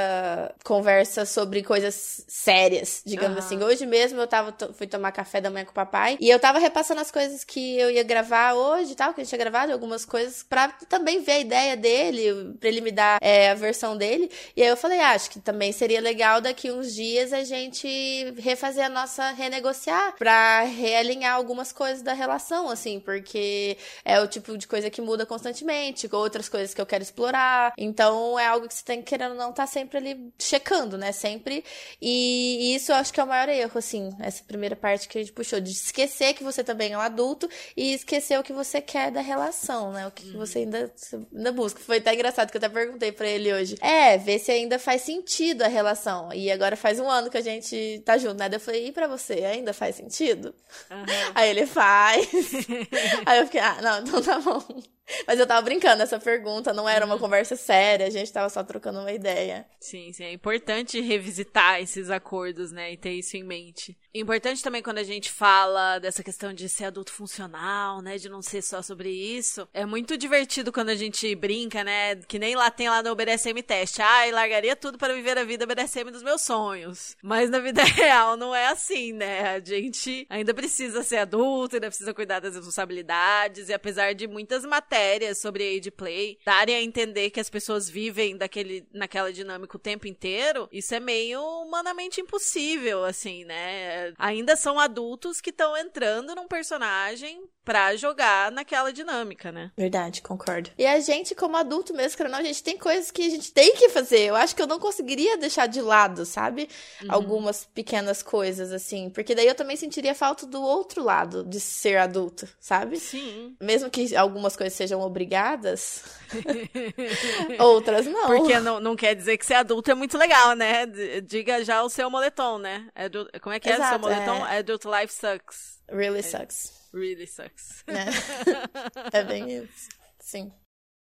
[SPEAKER 4] conversa sobre coisas sérias, digamos uhum. assim. Hoje mesmo eu tava, fui tomar café da manhã com o papai. E eu tava repassando as coisas que eu ia gravar hoje e tal, que a gente tinha gravado, algumas coisas, pra também ver a ideia dele, pra ele me dar é, a versão dele. E aí eu falei, ah, acho que também seria legal daqui uns dias a gente refazer a nossa, renegociar, pra realinhar algumas coisas da relação, assim, porque é o tipo de coisa que muda constantemente, outras coisas que eu quero explorar. Então é algo que você tem querendo não tá sempre ali checando, né? Sempre. E isso eu acho que é o maior erro, assim, essa primeira parte que a gente puxou, de esquecer que você também é um adulto e esquecer o que você quer da relação, né? O que, que você ainda, ainda busca. Foi até engraçado que eu até perguntei para ele hoje. É, ver se ainda faz sentido a relação. E agora faz um ano que a gente tá junto, né? Eu falei, e pra você, ainda faz sentido? Uhum. Aí ele faz. Aí eu fiquei, ah, não, então tá bom. Mas eu tava brincando essa pergunta, não era uma uhum. conversa séria, a gente tava só trocando uma ideia.
[SPEAKER 3] Sim, sim, é importante revisitar esses acordos, né, e ter isso em mente. Importante também quando a gente fala dessa questão de ser adulto funcional, né, de não ser só sobre isso. É muito divertido quando a gente brinca, né, que nem lá tem lá no BDSM teste. Ai, largaria tudo para viver a vida BDSM dos meus sonhos. Mas na vida real não é assim, né? A gente ainda precisa ser adulto, ainda precisa cuidar das responsabilidades e apesar de muitas matérias matérias sobre age play darem a entender que as pessoas vivem daquele, naquela dinâmica o tempo inteiro, isso é meio humanamente impossível, assim, né? Ainda são adultos que estão entrando num personagem pra jogar naquela dinâmica, né?
[SPEAKER 4] Verdade, concordo. E a gente, como adulto mesmo, querendo a gente tem coisas que a gente tem que fazer. Eu acho que eu não conseguiria deixar de lado, sabe? Uhum. Algumas pequenas coisas, assim. Porque daí eu também sentiria falta do outro lado de ser adulto, sabe?
[SPEAKER 3] Sim.
[SPEAKER 4] Mesmo que algumas coisas sejam obrigadas, outras não.
[SPEAKER 3] Porque não, não quer dizer que ser adulto é muito legal, né? Diga já o seu moletom, né? Adult, como é que Exato, é o seu moletom? É... Adult life sucks.
[SPEAKER 4] Really sucks.
[SPEAKER 3] Really sucks.
[SPEAKER 4] É bem isso. Sim.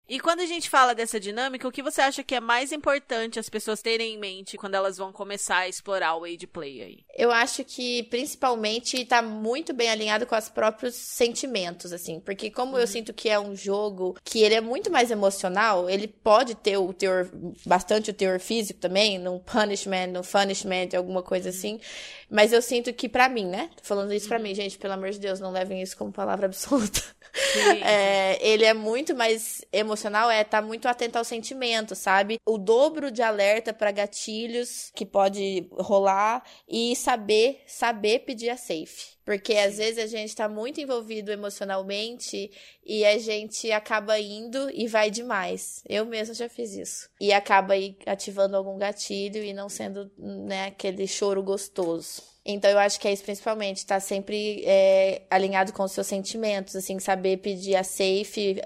[SPEAKER 3] E quando a gente fala dessa dinâmica, o que você acha que é mais importante as pessoas terem em mente quando elas vão começar a explorar o age play aí?
[SPEAKER 4] Eu acho que principalmente tá muito bem alinhado com os próprios sentimentos, assim. Porque como
[SPEAKER 3] Uhum.
[SPEAKER 4] eu sinto que é um jogo que ele é muito mais emocional, ele pode ter o teor, bastante o teor físico também, num punishment, no punishment, alguma coisa
[SPEAKER 3] Uhum.
[SPEAKER 4] assim. Mas eu sinto que pra mim, né? Tô falando isso pra mim, gente, pelo amor de Deus, não levem isso como palavra absoluta. É, ele é muito mais emocional, é estar muito atento aos sentimentos, sabe? O dobro de alerta pra gatilhos que pode rolar e saber, saber pedir a safe. Porque às vezes a gente tá muito envolvido emocionalmente e a gente acaba indo e vai demais. Eu mesma já fiz isso. E acaba aí ativando algum gatilho e não sendo, né, aquele choro gostoso. Então eu acho que é isso principalmente, tá sempre é, alinhado com os seus sentimentos, assim, saber pedir a safe,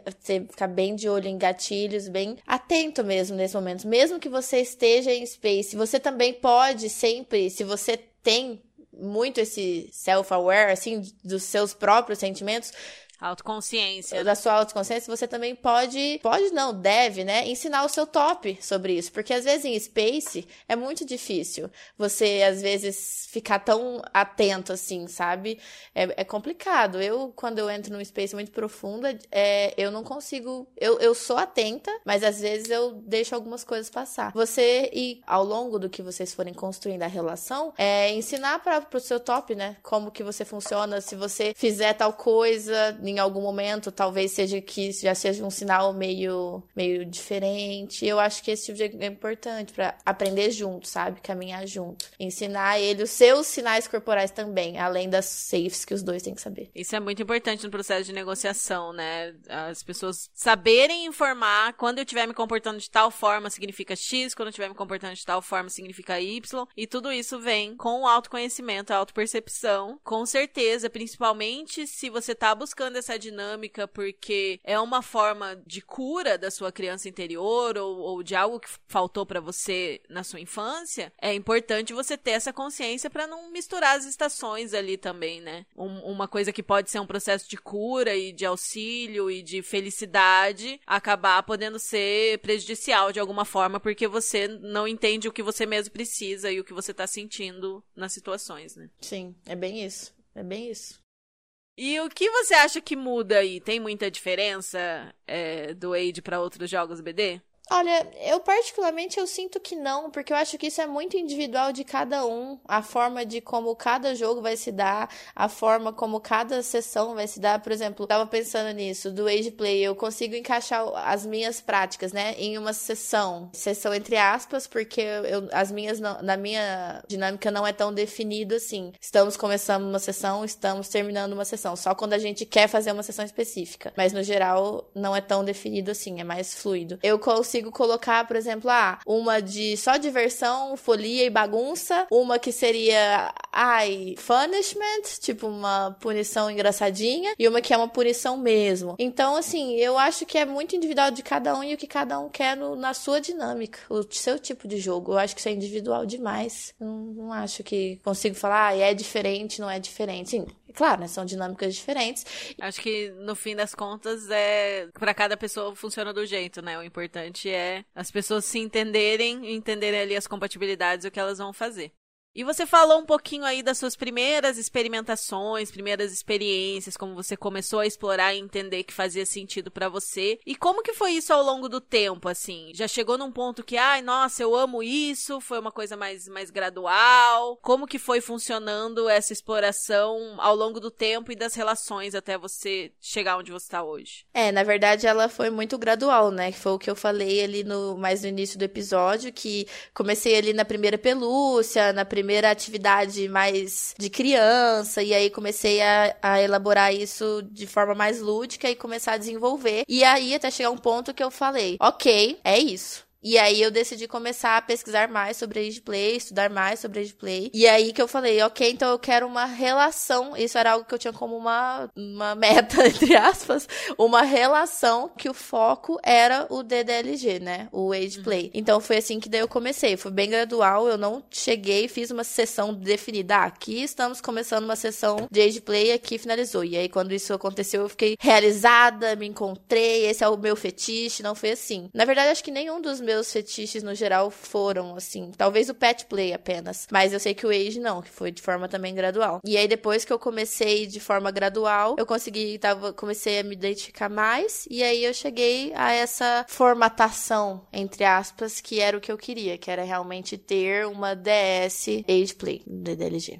[SPEAKER 4] ficar bem de olho em gatilhos, bem atento mesmo nesse momento. Mesmo que você esteja em space, você também pode sempre, se você tem muito esse self-aware, assim, dos seus próprios sentimentos,
[SPEAKER 3] Autoconsciência.
[SPEAKER 4] da sua autoconsciência, você também pode, pode não, deve, né, ensinar o seu top sobre isso, porque às vezes em space é muito difícil você, às vezes, ficar tão atento assim, sabe? É, é complicado. Eu, quando eu entro num space muito profundo, é, eu não consigo, eu, eu sou atenta, mas às vezes eu deixo algumas coisas passar. Você, e ao longo do que vocês forem construindo a relação, é ensinar para pro seu top, né, como que você funciona, se você fizer tal coisa, em algum momento, talvez seja que já seja um sinal meio, meio diferente. Eu acho que esse tipo de é importante pra aprender junto, sabe? Caminhar junto. Ensinar ele os seus sinais corporais também, além das safes que os dois têm que saber.
[SPEAKER 3] Isso é muito importante no processo de negociação, né? As pessoas saberem informar quando eu estiver me comportando de tal forma significa X, quando eu estiver me comportando de tal forma significa Y, e tudo isso vem com o autoconhecimento, a autopercepção, com certeza, principalmente se você tá buscando essa dinâmica porque é uma forma de cura da sua criança interior ou, ou de algo que faltou pra você na sua infância, é importante você ter essa consciência pra não misturar as estações ali também, né? Um- uma coisa que pode ser um processo de cura e de auxílio e de felicidade acabar podendo ser prejudicial de alguma forma porque você não entende o que você mesmo precisa e o que você tá sentindo nas situações, né?
[SPEAKER 4] Sim, é bem isso. É bem isso.
[SPEAKER 3] E o que você acha que muda aí? Tem muita diferença é, do Age pra outros jogos BD?
[SPEAKER 4] Olha, eu particularmente eu sinto que não, porque eu acho que isso é muito individual de cada um, a forma de como cada jogo vai se dar, a forma como cada sessão vai se dar. Por exemplo, eu tava pensando nisso, do Age Play, eu consigo encaixar as minhas práticas, né, em uma sessão, sessão entre aspas, porque eu, as minhas na minha dinâmica não é tão definido assim. Estamos começando uma sessão, estamos terminando uma sessão, só quando a gente quer fazer uma sessão específica, mas no geral não é tão definido assim, é mais fluido. Eu consigo colocar, por exemplo, ah, uma de só diversão, folia e bagunça, uma que seria, ai, punishment, tipo uma punição engraçadinha, e uma que é uma punição mesmo. Então, assim, eu acho que é muito individual de cada um e o que cada um quer no- na sua dinâmica, o seu tipo de jogo. Eu acho que isso é individual demais. Não, não acho que consigo falar, ah, é diferente, não é diferente. Sim, é claro, né? São dinâmicas diferentes.
[SPEAKER 3] Acho que no fim das contas é Pra cada pessoa funciona do jeito, né? O importante é as pessoas se entenderem entenderem ali as compatibilidades e o que elas vão fazer. E você falou um pouquinho aí das suas primeiras experimentações, primeiras experiências, como você começou a explorar e entender que fazia sentido pra você. E como que foi isso ao longo do tempo, assim? Já chegou num ponto que, ai, nossa, eu amo isso, foi uma coisa mais, mais gradual? Como que foi funcionando essa exploração ao longo do tempo e das relações até você chegar onde você tá hoje?
[SPEAKER 4] É, na verdade ela foi muito gradual, né? Que foi o que eu falei ali no mais no início do episódio, que comecei ali na primeira pelúcia, na primeira atividade mais de criança, e aí comecei a, a elaborar isso de forma mais lúdica e começar a desenvolver. E aí até chegar um ponto que eu falei, ok, é isso. E aí eu decidi começar a pesquisar mais sobre age play, estudar mais sobre age play. E aí que eu falei, ok, então eu quero uma relação. Isso era algo que eu tinha como uma, uma meta, entre aspas, uma relação que o foco era o DDLG, né? O age
[SPEAKER 3] Uhum.
[SPEAKER 4] play. Então foi assim que daí eu comecei. Foi bem gradual, eu não cheguei, fiz uma sessão definida. Ah, aqui estamos começando uma sessão de age play, aqui finalizou. E aí quando isso aconteceu, eu fiquei realizada, me encontrei, esse é o meu fetiche, não foi assim. Na verdade, acho que nenhum dos meus fetiches no geral foram assim. Talvez o pet play apenas, mas eu sei que o age não, que foi de forma também gradual. E aí depois que eu comecei de forma gradual, eu consegui, tava, comecei a me identificar mais e aí eu cheguei a essa formatação entre aspas que era o que eu queria, que era realmente ter uma DS age play, DDLG.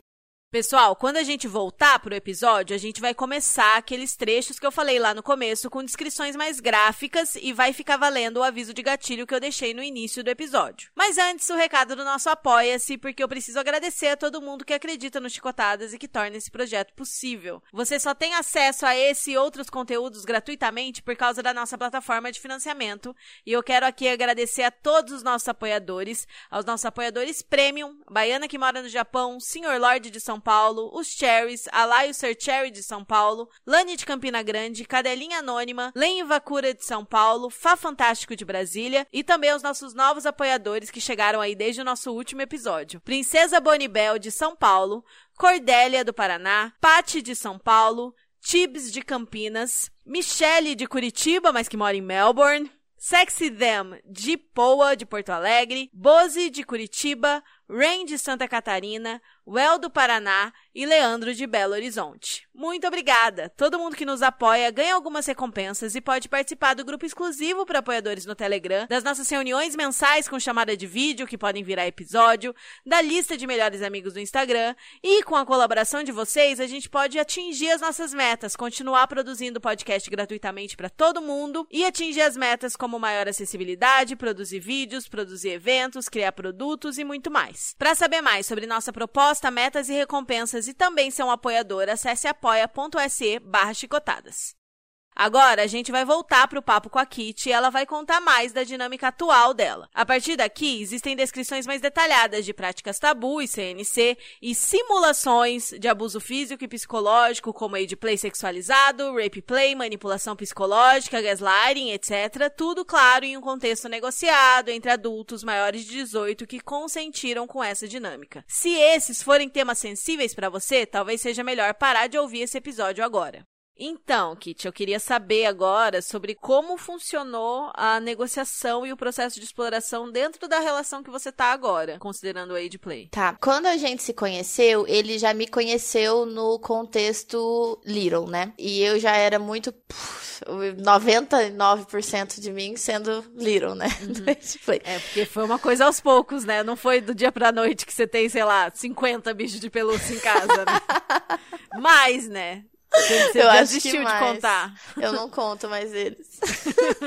[SPEAKER 3] Pessoal, quando a gente voltar pro episódio, a gente vai começar aqueles trechos que eu falei lá no começo com descrições mais gráficas e vai ficar valendo o aviso de gatilho que eu deixei no início do episódio. Mas antes, o recado do nosso Apoia-se, porque eu preciso agradecer a todo mundo que acredita no Chicotadas e que torna esse projeto possível. Você só tem acesso a esse e outros conteúdos gratuitamente por causa da nossa plataforma de financiamento. E eu quero aqui agradecer a todos os nossos apoiadores, aos nossos apoiadores Premium, Baiana que mora no Japão, Senhor Lorde de São Paulo, os Cherries, Alaio Ser Cherry de São Paulo, Lani de Campina Grande, Cadelinha Anônima, Len Vacura de São Paulo, Fá Fantástico de Brasília e também os nossos novos apoiadores que chegaram aí desde o nosso último episódio. Princesa Bonibel de São Paulo, Cordélia do Paraná, Pati de São Paulo, Tibs de Campinas, Michele de Curitiba, mas que mora em Melbourne, Sexy Them de Poa, de Porto Alegre, Boze de Curitiba, Rain de Santa Catarina, Well do Paraná e Leandro de Belo Horizonte. Muito obrigada! Todo mundo que nos apoia ganha algumas recompensas e pode participar do grupo exclusivo para apoiadores no Telegram, das nossas reuniões mensais com chamada de vídeo que podem virar episódio, da lista de melhores amigos do Instagram e com a colaboração de vocês a gente pode atingir as nossas metas, continuar produzindo podcast gratuitamente para todo mundo e atingir as metas como maior acessibilidade, produzir vídeos, produzir eventos, criar produtos e muito mais. Para saber mais sobre nossa proposta, metas e recompensas e também ser um apoiador, acesse apoia.se barra chicotadas. Agora a gente vai voltar para o papo com a Kitty e ela vai contar mais da dinâmica atual dela. A partir daqui, existem descrições mais detalhadas de práticas tabu e CNC e simulações de abuso físico e psicológico, como aid play sexualizado, rape play, manipulação psicológica, gaslighting, etc. Tudo, claro, em um contexto negociado entre adultos maiores de 18 que consentiram com essa dinâmica. Se esses forem temas sensíveis para você, talvez seja melhor parar de ouvir esse episódio agora. Então, Kit, eu queria saber agora sobre como funcionou a negociação e o processo de exploração dentro da relação que você tá agora, considerando o age play.
[SPEAKER 4] Tá. Quando a gente se conheceu, ele já me conheceu no contexto Little, né? E eu já era muito. pff, 99% de mim sendo Little, né? Play.
[SPEAKER 3] É, porque foi uma coisa aos poucos, né? Não foi do dia pra noite que você tem, sei lá, 50 bichos de pelúcia em casa, né? Mais, né? Você,
[SPEAKER 4] Eu acho que
[SPEAKER 3] desistiu de contar.
[SPEAKER 4] Eu não conto mais eles.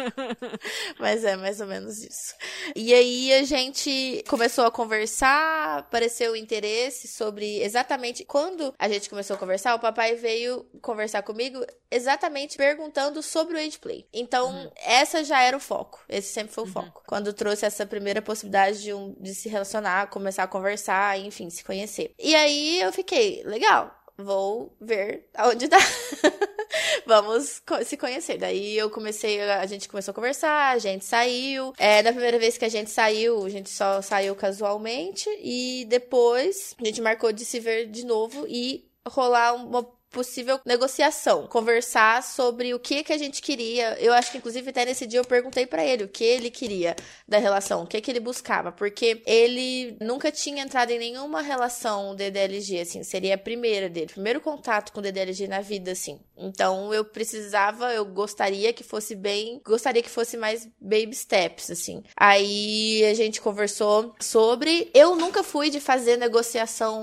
[SPEAKER 4] Mas é mais ou menos isso. E aí a gente começou a conversar, apareceu o interesse sobre exatamente quando a gente começou a conversar, o papai veio conversar comigo exatamente perguntando sobre o age play. Então, essa já era o foco. Esse sempre foi o foco. Quando trouxe essa primeira possibilidade de, um, de se relacionar, começar a conversar, enfim, se conhecer. E aí eu fiquei, legal vou ver aonde dá. Vamos se conhecer. Daí eu comecei, a gente começou a conversar, a gente saiu. É, na primeira vez que a gente saiu, a gente só saiu casualmente. E depois a gente marcou de se ver de novo e rolar uma possível negociação, conversar sobre o que que a gente queria. Eu acho que inclusive até nesse dia eu perguntei pra ele o que ele queria da relação, o que que ele buscava, porque ele nunca tinha entrado em nenhuma relação DDLG, assim, seria a primeira dele, primeiro contato com DDLG na vida, assim. Então eu precisava, eu gostaria que fosse bem, gostaria que fosse mais baby steps, assim. Aí a gente conversou sobre. Eu nunca fui de fazer negociação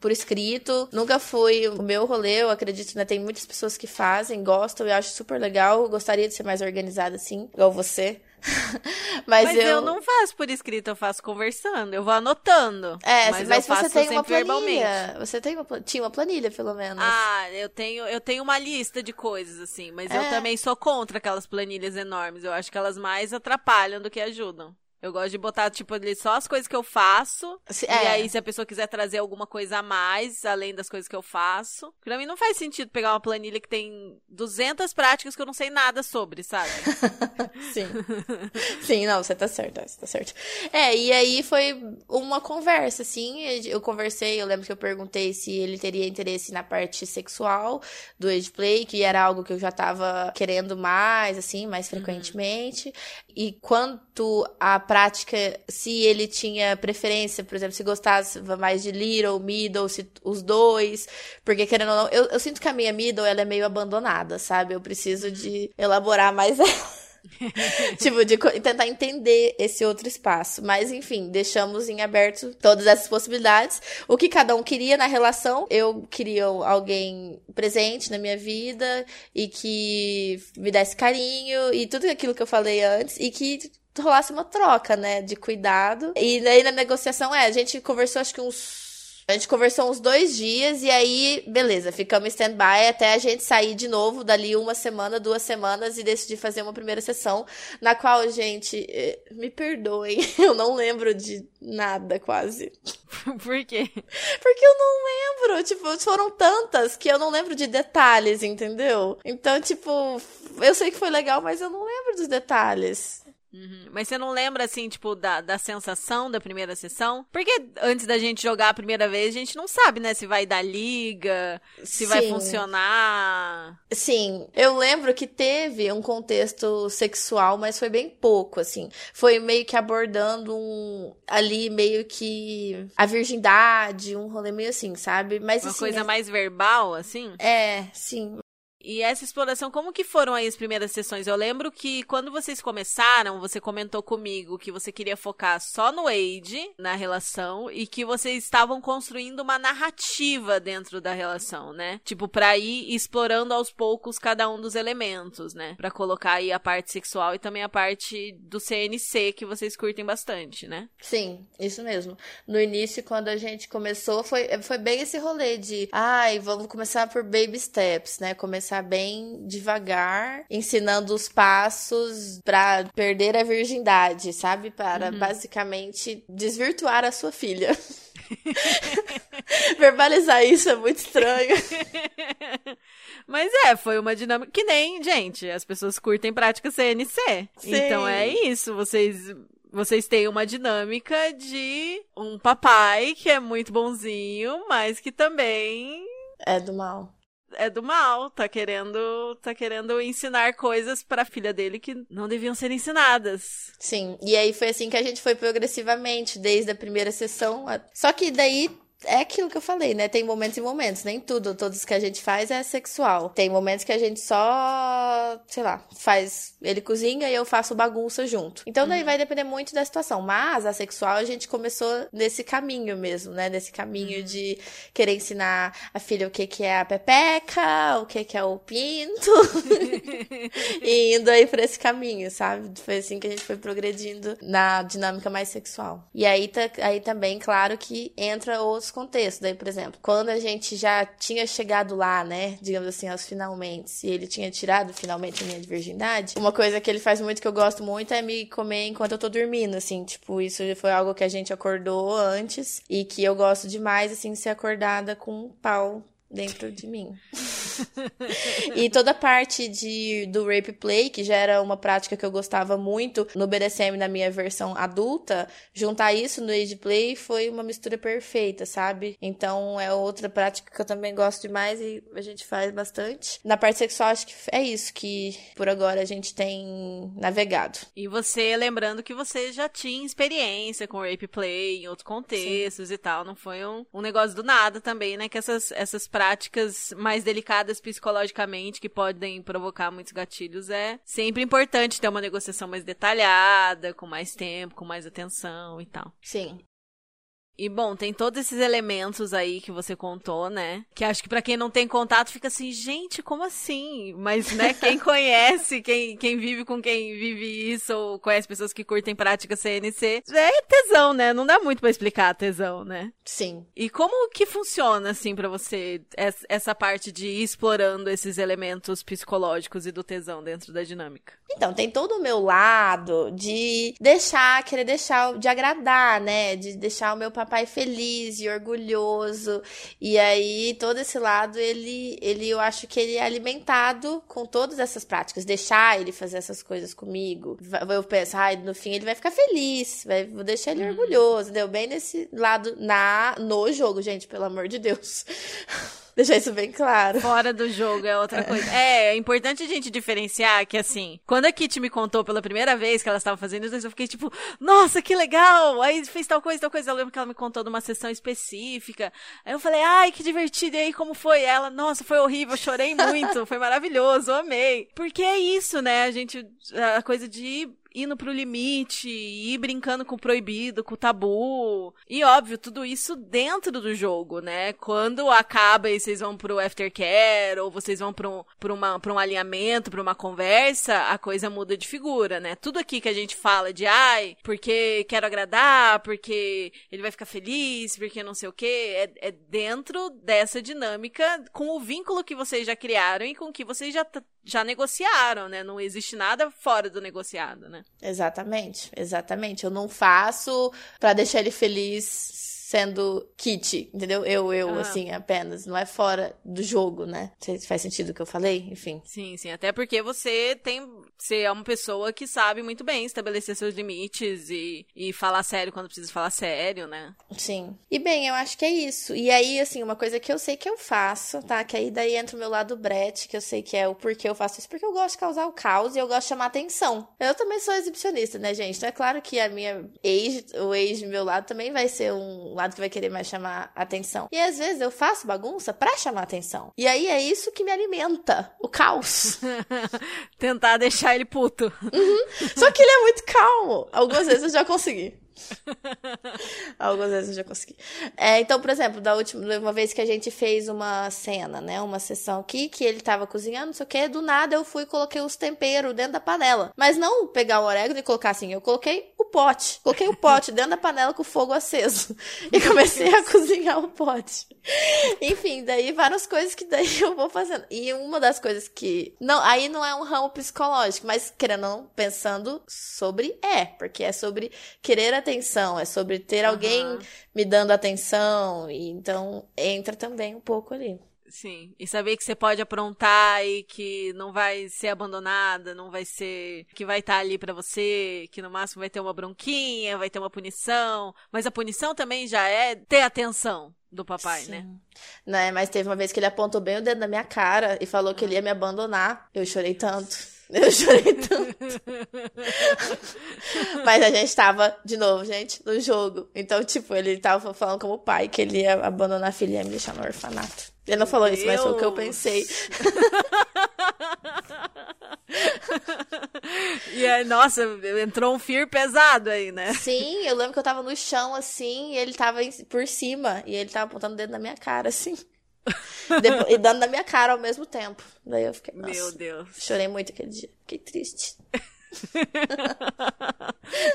[SPEAKER 4] por escrito, nunca fui o meu rolê, eu acredito, né? Tem muitas pessoas que fazem, gostam, eu acho super legal. Eu gostaria de ser mais organizada assim, igual você. mas,
[SPEAKER 3] Mas eu... não faço por escrito, eu faço conversando. Eu vou anotando.
[SPEAKER 4] É,
[SPEAKER 3] mas,
[SPEAKER 4] mas,
[SPEAKER 3] eu
[SPEAKER 4] você tem uma
[SPEAKER 3] sempre verbalmente.
[SPEAKER 4] planilha. Você tem uma, tinha uma planilha, pelo menos.
[SPEAKER 3] Ah, eu tenho, eu tenho uma lista de coisas, assim, mas eu
[SPEAKER 4] É.
[SPEAKER 3] também sou contra aquelas planilhas enormes. Eu acho que elas mais atrapalham do que ajudam. Eu gosto de botar, tipo, ali só as coisas que eu faço.
[SPEAKER 4] Se-
[SPEAKER 3] E
[SPEAKER 4] é.
[SPEAKER 3] aí, se a pessoa quiser trazer alguma coisa a mais, além das coisas que eu faço. Pra mim não faz sentido pegar uma planilha que tem 200 práticas que eu não sei nada sobre, sabe?
[SPEAKER 4] Sim. Sim, não, você tá certo, você tá certo. É, e aí foi uma conversa, assim, eu conversei, eu lembro que eu perguntei se ele teria interesse na parte sexual do age play, que era algo que eu já tava querendo mais, assim, mais frequentemente. E quanto à prática, se ele tinha preferência, por exemplo, se gostasse mais de little, middle, se os dois, porque querendo ou não, eu, eu sinto que a minha middle, ela é meio abandonada, sabe? Eu preciso de elaborar mais ela. tipo, de tentar entender esse outro espaço. Mas, enfim, deixamos em aberto todas essas possibilidades. O que cada um queria na relação. Eu queria alguém presente na minha vida e que me desse carinho e tudo aquilo que eu falei antes e que rolasse uma troca, né, de cuidado. E daí na negociação, é, a gente conversou acho que uns a gente conversou uns dois dias e aí, beleza, ficamos em stand-by até a gente sair de novo dali uma semana, duas semanas e decidir fazer uma primeira sessão, na qual, gente, eh, me perdoem, eu não lembro de nada quase.
[SPEAKER 3] Por quê?
[SPEAKER 4] Porque eu não lembro, tipo, foram tantas que eu não lembro de detalhes, entendeu? Então, tipo, eu sei que foi legal, mas eu não lembro dos detalhes.
[SPEAKER 3] Uhum. Mas você não lembra, assim, tipo, da, da sensação da primeira sessão? Porque antes da gente jogar a primeira vez, a gente não sabe, né? Se vai dar liga, se vai
[SPEAKER 4] Sim.
[SPEAKER 3] funcionar.
[SPEAKER 4] Sim, eu lembro que teve um contexto sexual, mas foi bem pouco, assim. Foi meio que abordando um ali meio que a virgindade, um rolê meio assim, sabe? Mas
[SPEAKER 3] Uma
[SPEAKER 4] assim,
[SPEAKER 3] coisa
[SPEAKER 4] é-
[SPEAKER 3] mais verbal, assim.
[SPEAKER 4] É, sim.
[SPEAKER 3] E essa exploração, como que foram aí as primeiras sessões? Eu lembro que quando vocês começaram, você comentou comigo que você queria focar só no Age, na relação, e que vocês estavam construindo uma narrativa dentro da relação, né? Tipo, pra ir explorando aos poucos cada um dos elementos, né? Pra colocar aí a parte sexual e também a parte do CNC, que vocês curtem bastante, né?
[SPEAKER 4] Sim, isso mesmo. No início, quando a gente começou, foi, foi bem esse rolê de, ai, vamos começar por baby steps, né? Começar bem devagar, ensinando os passos pra perder a virgindade, sabe? Para basicamente desvirtuar a sua filha. Verbalizar isso é muito estranho.
[SPEAKER 3] Mas é, foi uma dinâmica. Que nem, gente, as pessoas curtem prática CNC.
[SPEAKER 4] Sim.
[SPEAKER 3] Então é isso, vocês. Vocês têm uma dinâmica de um papai que é muito bonzinho, mas que também
[SPEAKER 4] É do mal.
[SPEAKER 3] É do mal, tá querendo, tá querendo ensinar coisas pra filha dele que não deviam ser ensinadas.
[SPEAKER 4] Sim, e aí foi assim que a gente foi progressivamente, desde a primeira sessão. a- Só que daí é aquilo que eu falei, né? Tem momentos e momentos, nem tudo, todos que a gente faz é sexual. Tem momentos que a gente só, sei lá, faz. Ele cozinha e eu faço bagunça junto. Então daí vai depender muito da situação. Mas a sexual a gente começou nesse caminho mesmo, né? Nesse caminho de querer ensinar a filha o que, que é a pepeca, o que, que é o pinto. e indo aí pra esse caminho, sabe? Foi assim que a gente foi progredindo na dinâmica mais sexual. E aí, tá, aí também, claro que entra outros contextos. Daí, por exemplo, quando a gente já tinha chegado lá, né? Digamos assim, aos finalmente, e ele tinha tirado finalmente a minha virgindade, uma coisa que ele faz muito que eu gosto muito é me comer enquanto eu tô dormindo, assim. Tipo, isso foi algo que a gente acordou antes e que eu gosto demais, assim, de ser acordada com um pau dentro de mim. e toda a parte de, do rape play, que já era uma prática que eu gostava muito no BDSM na minha versão adulta, juntar isso no age play foi uma mistura perfeita, sabe? Então é outra prática que eu também gosto demais e a gente faz bastante. Na parte sexual, acho que é isso que por agora a gente tem navegado.
[SPEAKER 3] E você, lembrando que você já tinha experiência com rape play em outros contextos e tal, não foi um, um negócio do nada também, né? Que essas, essas práticas mais delicadas psicologicamente, que podem provocar muitos gatilhos, é sempre importante ter uma negociação mais detalhada, com mais tempo, com mais atenção e tal.
[SPEAKER 4] Sim.
[SPEAKER 3] E bom, tem todos esses elementos aí que você contou, né? Que acho que pra quem não tem contato fica assim, gente, como assim? Mas, né, quem conhece, quem, quem vive com quem vive isso, ou conhece pessoas que curtem prática CNC, é tesão, né? Não dá muito pra explicar tesão, né?
[SPEAKER 4] Sim.
[SPEAKER 3] E como que funciona, assim, pra você, es- essa parte de ir explorando esses elementos psicológicos e do tesão dentro da dinâmica?
[SPEAKER 4] Então, tem todo o meu lado de deixar, querer deixar, de agradar, né? De deixar o meu papai feliz e orgulhoso. E aí, todo esse lado, ele, ele, eu acho que ele é alimentado com todas essas práticas. Deixar ele fazer essas coisas comigo. Eu penso, ai, no fim ele vai ficar feliz. Vai, vou deixar ele orgulhoso, entendeu? Bem nesse lado, na, no jogo, gente, pelo amor de Deus. Deixar isso bem claro.
[SPEAKER 3] Fora do jogo é outra coisa. É, é importante a gente diferenciar que, assim, quando a Kitty me contou pela primeira vez que ela estava fazendo isso, eu fiquei tipo, nossa, que legal! Aí fez tal coisa, tal coisa. Eu lembro que ela me contou de uma sessão específica. Aí eu falei, ai, que divertido. E aí, como foi? Ela, nossa, foi horrível, eu chorei muito, foi maravilhoso, amei. Porque é isso, né? A gente, a coisa de indo pro limite, ir brincando com o proibido, com o tabu. E óbvio, tudo isso dentro do jogo, né? Quando acaba e vocês vão pro aftercare, ou vocês vão pra um, pra uma, pra um alinhamento, pra uma conversa, a coisa muda de figura, né? Tudo aqui que a gente fala de ai, porque quero agradar, porque ele vai ficar feliz, porque não sei o quê, é, é dentro dessa dinâmica com o vínculo que vocês já criaram e com que vocês já já negociaram, né? Não existe nada fora do negociado, né?
[SPEAKER 4] Exatamente, exatamente. Eu não faço pra deixar ele feliz sendo kit, entendeu? Eu, eu,
[SPEAKER 3] Ah.
[SPEAKER 4] assim, apenas. Não é fora do jogo, né? Faz sentido o que eu falei, enfim.
[SPEAKER 3] Sim, sim. Até porque você tem. Você é uma pessoa que sabe muito bem estabelecer seus limites e, e falar sério quando precisa falar sério, né?
[SPEAKER 4] Sim. E bem, eu acho que é isso. E aí, assim, uma coisa que eu sei que eu faço, tá? Que aí daí entra o meu lado Brett, que eu sei que é o porquê eu faço isso, porque eu gosto de causar o caos e eu gosto de chamar atenção. Eu também sou exibicionista, né, gente? Então é claro que a minha ex, o ex do meu lado também vai ser um lado que vai querer mais chamar atenção. E às vezes eu faço bagunça pra chamar atenção. E aí é isso que me alimenta, o caos.
[SPEAKER 3] Tentar deixar ele puto.
[SPEAKER 4] Só que ele é muito calmo. Algumas vezes eu já consegui. Algumas vezes eu já consegui. É, então, por exemplo, da última uma vez que a gente fez uma cena, né? Uma sessão aqui, que ele tava cozinhando, não sei o que, do nada eu fui e coloquei os temperos dentro da panela. Mas não pegar o orégano e colocar assim, eu coloquei o pote. Coloquei o pote dentro da panela com o fogo aceso. E comecei a cozinhar o pote. Enfim, daí várias coisas que daí eu vou fazendo. E uma das coisas que. Não, aí não é um ramo psicológico, mas querendo pensando sobre é, porque é sobre querer atenção, é sobre ter alguém
[SPEAKER 3] Aham.
[SPEAKER 4] me dando atenção. E então entra também um pouco ali.
[SPEAKER 3] Sim. E saber que você pode aprontar e que não vai ser abandonada, não vai ser. que vai estar ali pra você, que no máximo vai ter uma bronquinha, vai ter uma punição. Mas a punição também já é ter atenção do papai, né?
[SPEAKER 4] Sim. Né? Mas teve uma vez que ele apontou bem o dedo na minha cara e falou que ele ia me abandonar. Eu chorei tanto. Eu chorei tanto. Mas a gente tava, de novo, gente, no jogo. Então, tipo, ele tava falando como pai que ele ia abandonar a filha e ia me deixar no orfanato. Ele não falou isso, mas foi o que eu
[SPEAKER 3] Deus.
[SPEAKER 4] pensei.
[SPEAKER 3] E aí, nossa, entrou um fear pesado aí, né?
[SPEAKER 4] Sim, eu lembro que eu tava no chão, assim, e ele tava por cima, e ele tava apontando o dedo na minha cara, assim. E dando na minha cara ao mesmo tempo. Daí eu fiquei, nossa,
[SPEAKER 3] Meu Deus.
[SPEAKER 4] chorei muito aquele dia. Fiquei triste.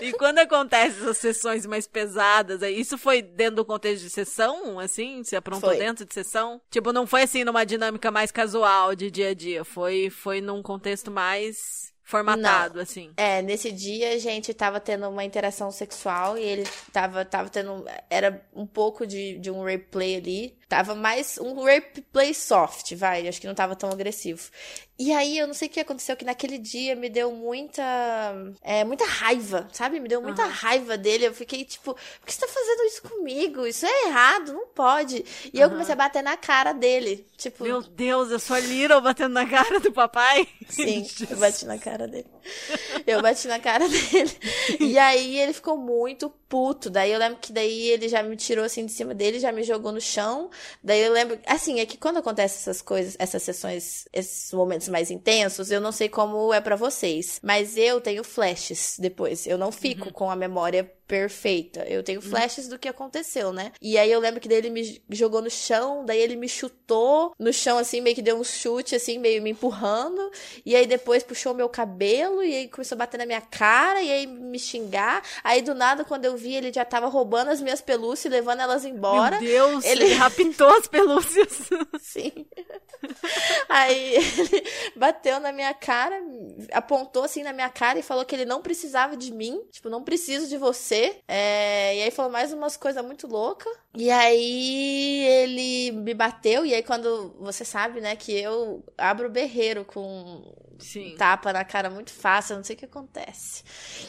[SPEAKER 3] E quando acontece essas sessões mais pesadas, isso foi dentro do contexto de sessão, assim? Se aprontou
[SPEAKER 4] Foi.
[SPEAKER 3] dentro de sessão? Tipo, não foi assim numa dinâmica mais casual de dia a dia, foi, foi num contexto mais formatado, assim.
[SPEAKER 4] É, nesse dia a gente tava tendo uma interação sexual e ele tava, tava tendo. Era um pouco de, de um replay ali. Tava mais um replay soft, vai. Acho que não tava tão agressivo. E aí, eu não sei o que aconteceu, que naquele dia me deu muita. É, muita raiva, sabe? Me deu muita
[SPEAKER 3] Aham.
[SPEAKER 4] raiva dele. Eu fiquei tipo, por que você tá fazendo isso comigo? Isso é errado, não pode. E eu
[SPEAKER 3] Aham.
[SPEAKER 4] comecei a bater na cara dele. Tipo,
[SPEAKER 3] Meu Deus, eu sou a Little batendo na cara do papai.
[SPEAKER 4] sim, eu bati na cara cara dele. Eu bati na cara dele. E aí ele ficou muito puto. Daí eu lembro que daí ele já me tirou assim de cima dele, já me jogou no chão. Daí eu lembro, assim, é que quando acontecem essas coisas, essas sessões, esses momentos mais intensos, eu não sei como é para vocês, mas eu tenho flashes depois. Eu não fico uhum. com a memória perfeita. Eu tenho uhum. flashes do que aconteceu, né? E aí eu lembro que daí ele me jogou no chão, daí ele me chutou no chão, assim, meio que deu um chute, assim, meio me empurrando. E aí depois puxou meu cabelo, e aí começou a bater na minha cara, e aí me xingar. Aí do nada, quando eu vi, ele já tava roubando as minhas pelúcias e levando elas embora.
[SPEAKER 3] Meu Deus, ele, ele raptou as pelúcias.
[SPEAKER 4] Sim. aí ele bateu na minha cara, apontou assim na minha cara e falou que ele não precisava de mim. Tipo, não preciso de você é, e aí falou mais umas coisas muito loucas. E aí ele me bateu, e aí quando você sabe, né, que eu abro o berreiro com Sim. tapa na cara muito fácil, não sei o que acontece.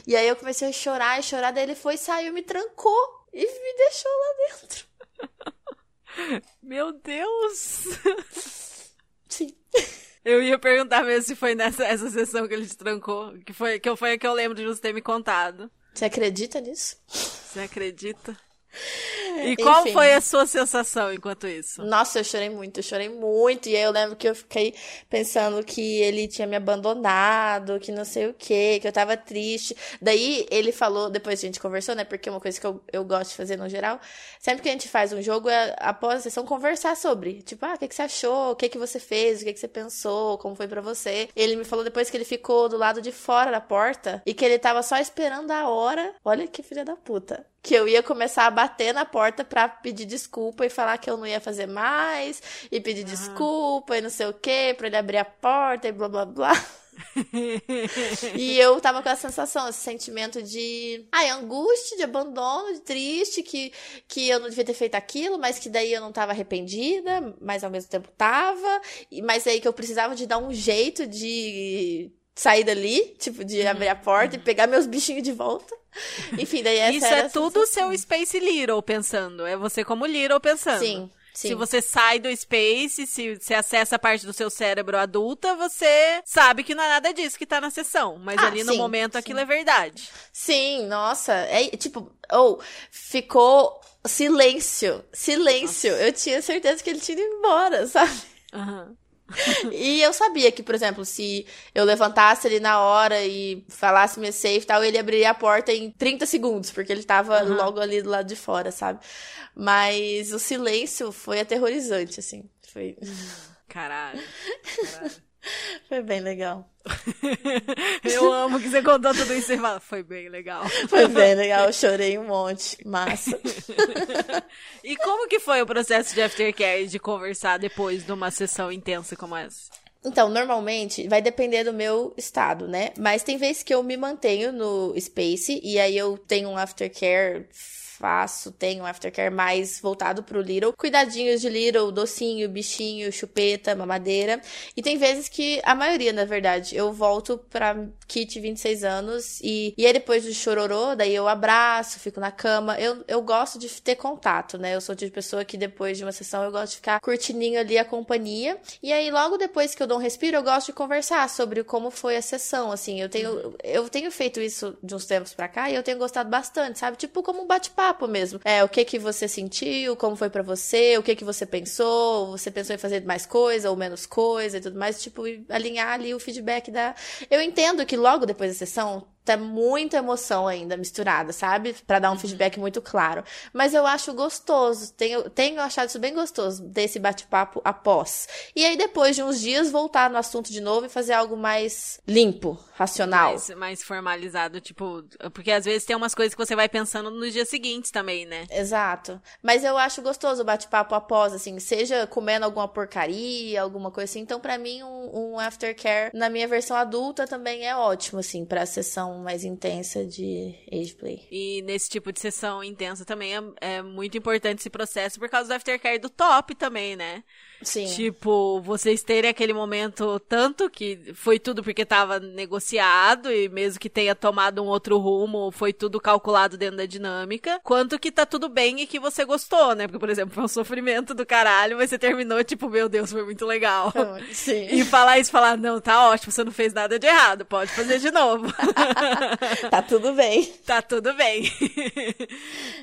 [SPEAKER 4] E aí eu comecei a chorar e chorar, daí ele foi, saiu, me trancou e me deixou lá dentro.
[SPEAKER 3] Meu Deus!
[SPEAKER 4] Sim.
[SPEAKER 3] Eu ia perguntar mesmo se foi nessa essa sessão que ele te trancou, que foi que foi a que eu lembro de você ter me contado.
[SPEAKER 4] Você acredita nisso?
[SPEAKER 3] Você acredita? E qual Enfim. foi a sua sensação enquanto isso?
[SPEAKER 4] Nossa, eu chorei muito, eu chorei muito. E aí eu lembro que eu fiquei pensando que ele tinha me abandonado, que não sei o quê, que eu tava triste. Daí ele falou, depois a gente conversou, né? Porque é uma coisa que eu, eu gosto de fazer no geral. Sempre que a gente faz um jogo, é, após a sessão, conversar sobre. Tipo, ah, o que, que você achou? O que, que você fez? O que, que você pensou? Como foi para você? Ele me falou depois que ele ficou do lado de fora da porta e que ele tava só esperando a hora. Olha que filha da puta que eu ia começar a bater na porta pra pedir desculpa e falar que eu não ia fazer mais, e pedir uhum. desculpa e não sei o que, pra ele abrir a porta e blá blá blá. e eu tava com essa sensação, esse sentimento de ai, angústia, de abandono, de triste, que, que eu não devia ter feito aquilo, mas que daí eu não tava arrependida, mas ao mesmo tempo tava, mas aí que eu precisava de dar um jeito de sair dali, tipo, de uhum. abrir a porta e pegar meus bichinhos de volta. Enfim, daí essa
[SPEAKER 3] Isso é tudo o seu Space Little pensando. É você como Little pensando.
[SPEAKER 4] Sim. Sim.
[SPEAKER 3] Se você sai do Space, se você acessa a parte do seu cérebro adulta, você sabe que não é nada disso que tá na sessão. Mas ah, ali no sim, momento sim. aquilo é verdade.
[SPEAKER 4] Sim, nossa. É tipo, ou oh, ficou silêncio. Silêncio. Nossa. Eu tinha certeza que ele tinha ido embora, sabe?
[SPEAKER 3] Aham. Uhum.
[SPEAKER 4] e eu sabia que, por exemplo, se eu levantasse ele na hora e falasse meu safe e tal, ele abriria a porta em 30 segundos, porque ele tava uhum. logo ali do lado de fora, sabe? Mas o silêncio foi aterrorizante, assim. Foi.
[SPEAKER 3] Caralho. Caralho.
[SPEAKER 4] Foi bem legal.
[SPEAKER 3] Eu amo que você contou tudo isso e fala, foi bem legal.
[SPEAKER 4] Foi bem legal, eu chorei um monte, massa.
[SPEAKER 3] e como que foi o processo de aftercare de conversar depois de uma sessão intensa como essa?
[SPEAKER 4] Então, normalmente vai depender do meu estado, né? Mas tem vezes que eu me mantenho no Space e aí eu tenho um aftercare faço, tenho um aftercare mais voltado pro Little. Cuidadinhos de Little, docinho, bichinho, chupeta, mamadeira. E tem vezes que, a maioria, na verdade, eu volto pra Kit 26 anos e, e aí depois do chororô, daí eu abraço, fico na cama. Eu, eu gosto de ter contato, né? Eu sou tipo de pessoa que depois de uma sessão eu gosto de ficar curtininho ali a companhia. E aí logo depois que eu dou um respiro, eu gosto de conversar sobre como foi a sessão, assim. Eu tenho, eu tenho feito isso de uns tempos pra cá e eu tenho gostado bastante, sabe? Tipo como um bate-papo papo mesmo. É, o que que você sentiu, como foi para você, o que que você pensou, você pensou em fazer mais coisa ou menos coisa e tudo mais, tipo, alinhar ali o feedback da... Eu entendo que logo depois da sessão é muita emoção ainda misturada, sabe? para dar um uhum. feedback muito claro. Mas eu acho gostoso, tenho, tenho achado isso bem gostoso, desse bate-papo após. E aí, depois de uns dias, voltar no assunto de novo e fazer algo mais limpo, racional.
[SPEAKER 3] Mais, mais formalizado, tipo. Porque às vezes tem umas coisas que você vai pensando nos dias seguintes também, né?
[SPEAKER 4] Exato. Mas eu acho gostoso o bate-papo após, assim, seja comendo alguma porcaria, alguma coisa assim. Então, para mim, um, um aftercare na minha versão adulta também é ótimo, assim, pra sessão mais intensa de age play.
[SPEAKER 3] E nesse tipo de sessão intensa também é, é muito importante esse processo por causa do aftercare do top também, né?
[SPEAKER 4] Sim.
[SPEAKER 3] Tipo, vocês terem aquele momento tanto que foi tudo porque tava negociado e mesmo que tenha tomado um outro rumo, foi tudo calculado dentro da dinâmica, quanto que tá tudo bem e que você gostou, né? Porque, por exemplo, foi um sofrimento do caralho, mas você terminou, tipo, meu Deus, foi muito legal.
[SPEAKER 4] Sim.
[SPEAKER 3] E falar isso, falar, não, tá ótimo, você não fez nada de errado, pode fazer de novo.
[SPEAKER 4] tá tudo bem.
[SPEAKER 3] tá tudo bem.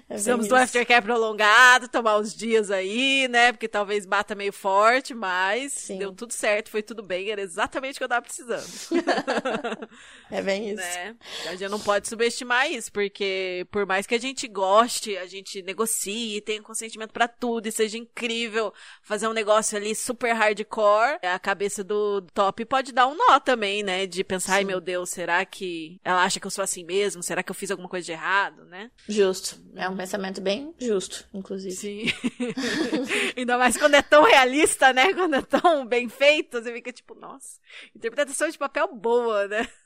[SPEAKER 4] É
[SPEAKER 3] Precisamos
[SPEAKER 4] bem
[SPEAKER 3] do aftercare prolongado, tomar uns dias aí, né? Porque talvez bata meio forte, mas
[SPEAKER 4] Sim.
[SPEAKER 3] deu tudo certo, foi tudo bem, era exatamente o que eu tava precisando.
[SPEAKER 4] É bem isso.
[SPEAKER 3] né? A gente não pode subestimar isso, porque por mais que a gente goste, a gente negocie, tenha consentimento pra tudo e seja incrível fazer um negócio ali super hardcore, a cabeça do top pode dar um nó também, né? De pensar, ai meu Deus, será que ela acha que eu sou assim mesmo? Será que eu fiz alguma coisa de errado, né?
[SPEAKER 4] Justo. É um pensamento bem justo, inclusive.
[SPEAKER 3] Sim. Ainda mais quando é tão realista, né? Quando é tão bem feito, você fica tipo, nossa, interpretação de papel boa, né?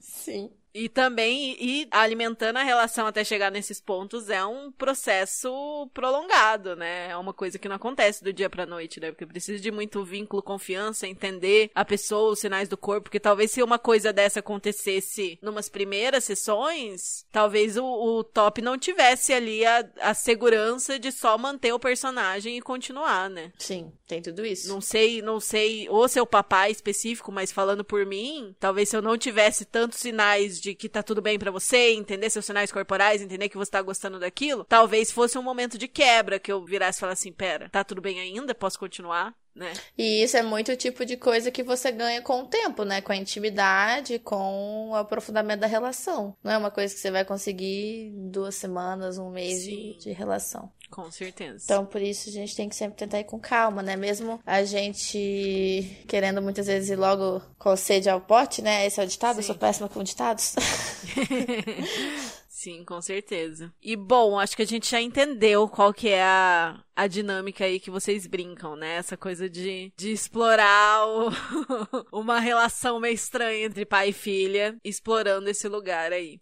[SPEAKER 4] Sim.
[SPEAKER 3] E também ir alimentando a relação até chegar nesses pontos é um processo prolongado, né? É uma coisa que não acontece do dia pra noite, né? Porque precisa de muito vínculo, confiança, entender a pessoa, os sinais do corpo, porque talvez se uma coisa dessa acontecesse numas primeiras sessões, talvez o, o top não tivesse ali a, a segurança de só manter o personagem e continuar, né?
[SPEAKER 4] Sim, tem tudo isso.
[SPEAKER 3] Não sei, não sei o seu papai específico, mas falando por mim, talvez se eu não tivesse tantos sinais de que tá tudo bem pra você, entender seus sinais corporais, entender que você tá gostando daquilo, talvez fosse um momento de quebra que eu virasse e falasse assim, pera, tá tudo bem ainda? Posso continuar? Né?
[SPEAKER 4] E isso é muito o tipo de coisa que você ganha com o tempo, né? Com a intimidade, com o aprofundamento da relação. Não é uma coisa que você vai conseguir duas semanas, um mês de, de relação.
[SPEAKER 3] Com certeza.
[SPEAKER 4] Então, por isso, a gente tem que sempre tentar ir com calma, né? Mesmo a gente querendo muitas vezes ir logo com sede ao pote, né? Esse é o ditado, eu
[SPEAKER 3] Sim.
[SPEAKER 4] sou péssima com ditados.
[SPEAKER 3] Sim, com certeza. E bom, acho que a gente já entendeu qual que é a, a dinâmica aí que vocês brincam, né? Essa coisa de, de explorar o- uma relação meio estranha entre pai e filha, explorando esse lugar aí.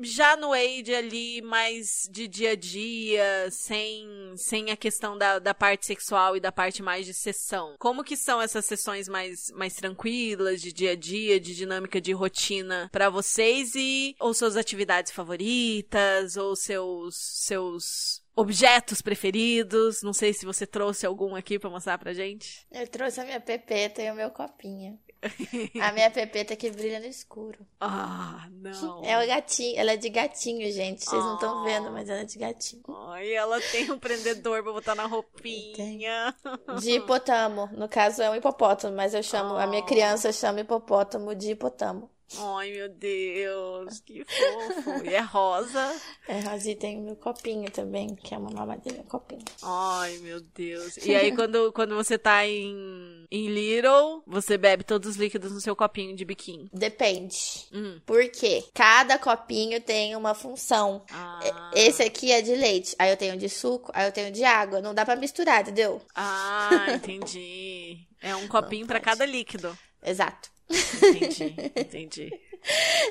[SPEAKER 3] Já no Age ali, mais de dia a dia, sem, sem a questão da, da parte sexual e da parte mais de sessão. Como que são essas sessões mais, mais tranquilas, de dia a dia, de dinâmica de rotina pra vocês e ou suas atividades favoritas, ou seus, seus objetos preferidos? Não sei se você trouxe algum aqui pra mostrar pra gente.
[SPEAKER 4] Eu trouxe a minha pepeta e o meu copinho. A minha pepeta que brilha no escuro.
[SPEAKER 3] Ah, não.
[SPEAKER 4] É o gatinho, ela é de gatinho, gente. Vocês não estão vendo, mas ela é de gatinho.
[SPEAKER 3] Ai, ela tem um prendedor pra botar na roupinha.
[SPEAKER 4] De hipotamo. No caso é um hipopótamo, mas eu chamo, a minha
[SPEAKER 3] Oh.
[SPEAKER 4] criança chama hipopótamo de hipotamo.
[SPEAKER 3] Ai, meu Deus, que fofo. E é rosa.
[SPEAKER 4] É, Rosi tem o meu copinho também, que é uma mamadeira, copinho.
[SPEAKER 3] Ai, meu Deus. E aí, quando, quando você tá em, em Little, você bebe todos os líquidos no seu copinho de biquíni.
[SPEAKER 4] Depende.
[SPEAKER 3] Hum.
[SPEAKER 4] Por quê? Cada copinho tem uma função.
[SPEAKER 3] Ah,
[SPEAKER 4] Esse aqui é de leite, aí eu tenho de suco, aí eu tenho de água. Não dá pra misturar, entendeu?
[SPEAKER 3] ah entendi. É um copinho pra
[SPEAKER 4] pode.
[SPEAKER 3] cada líquido.
[SPEAKER 4] Exato.
[SPEAKER 3] Entendi, entendi.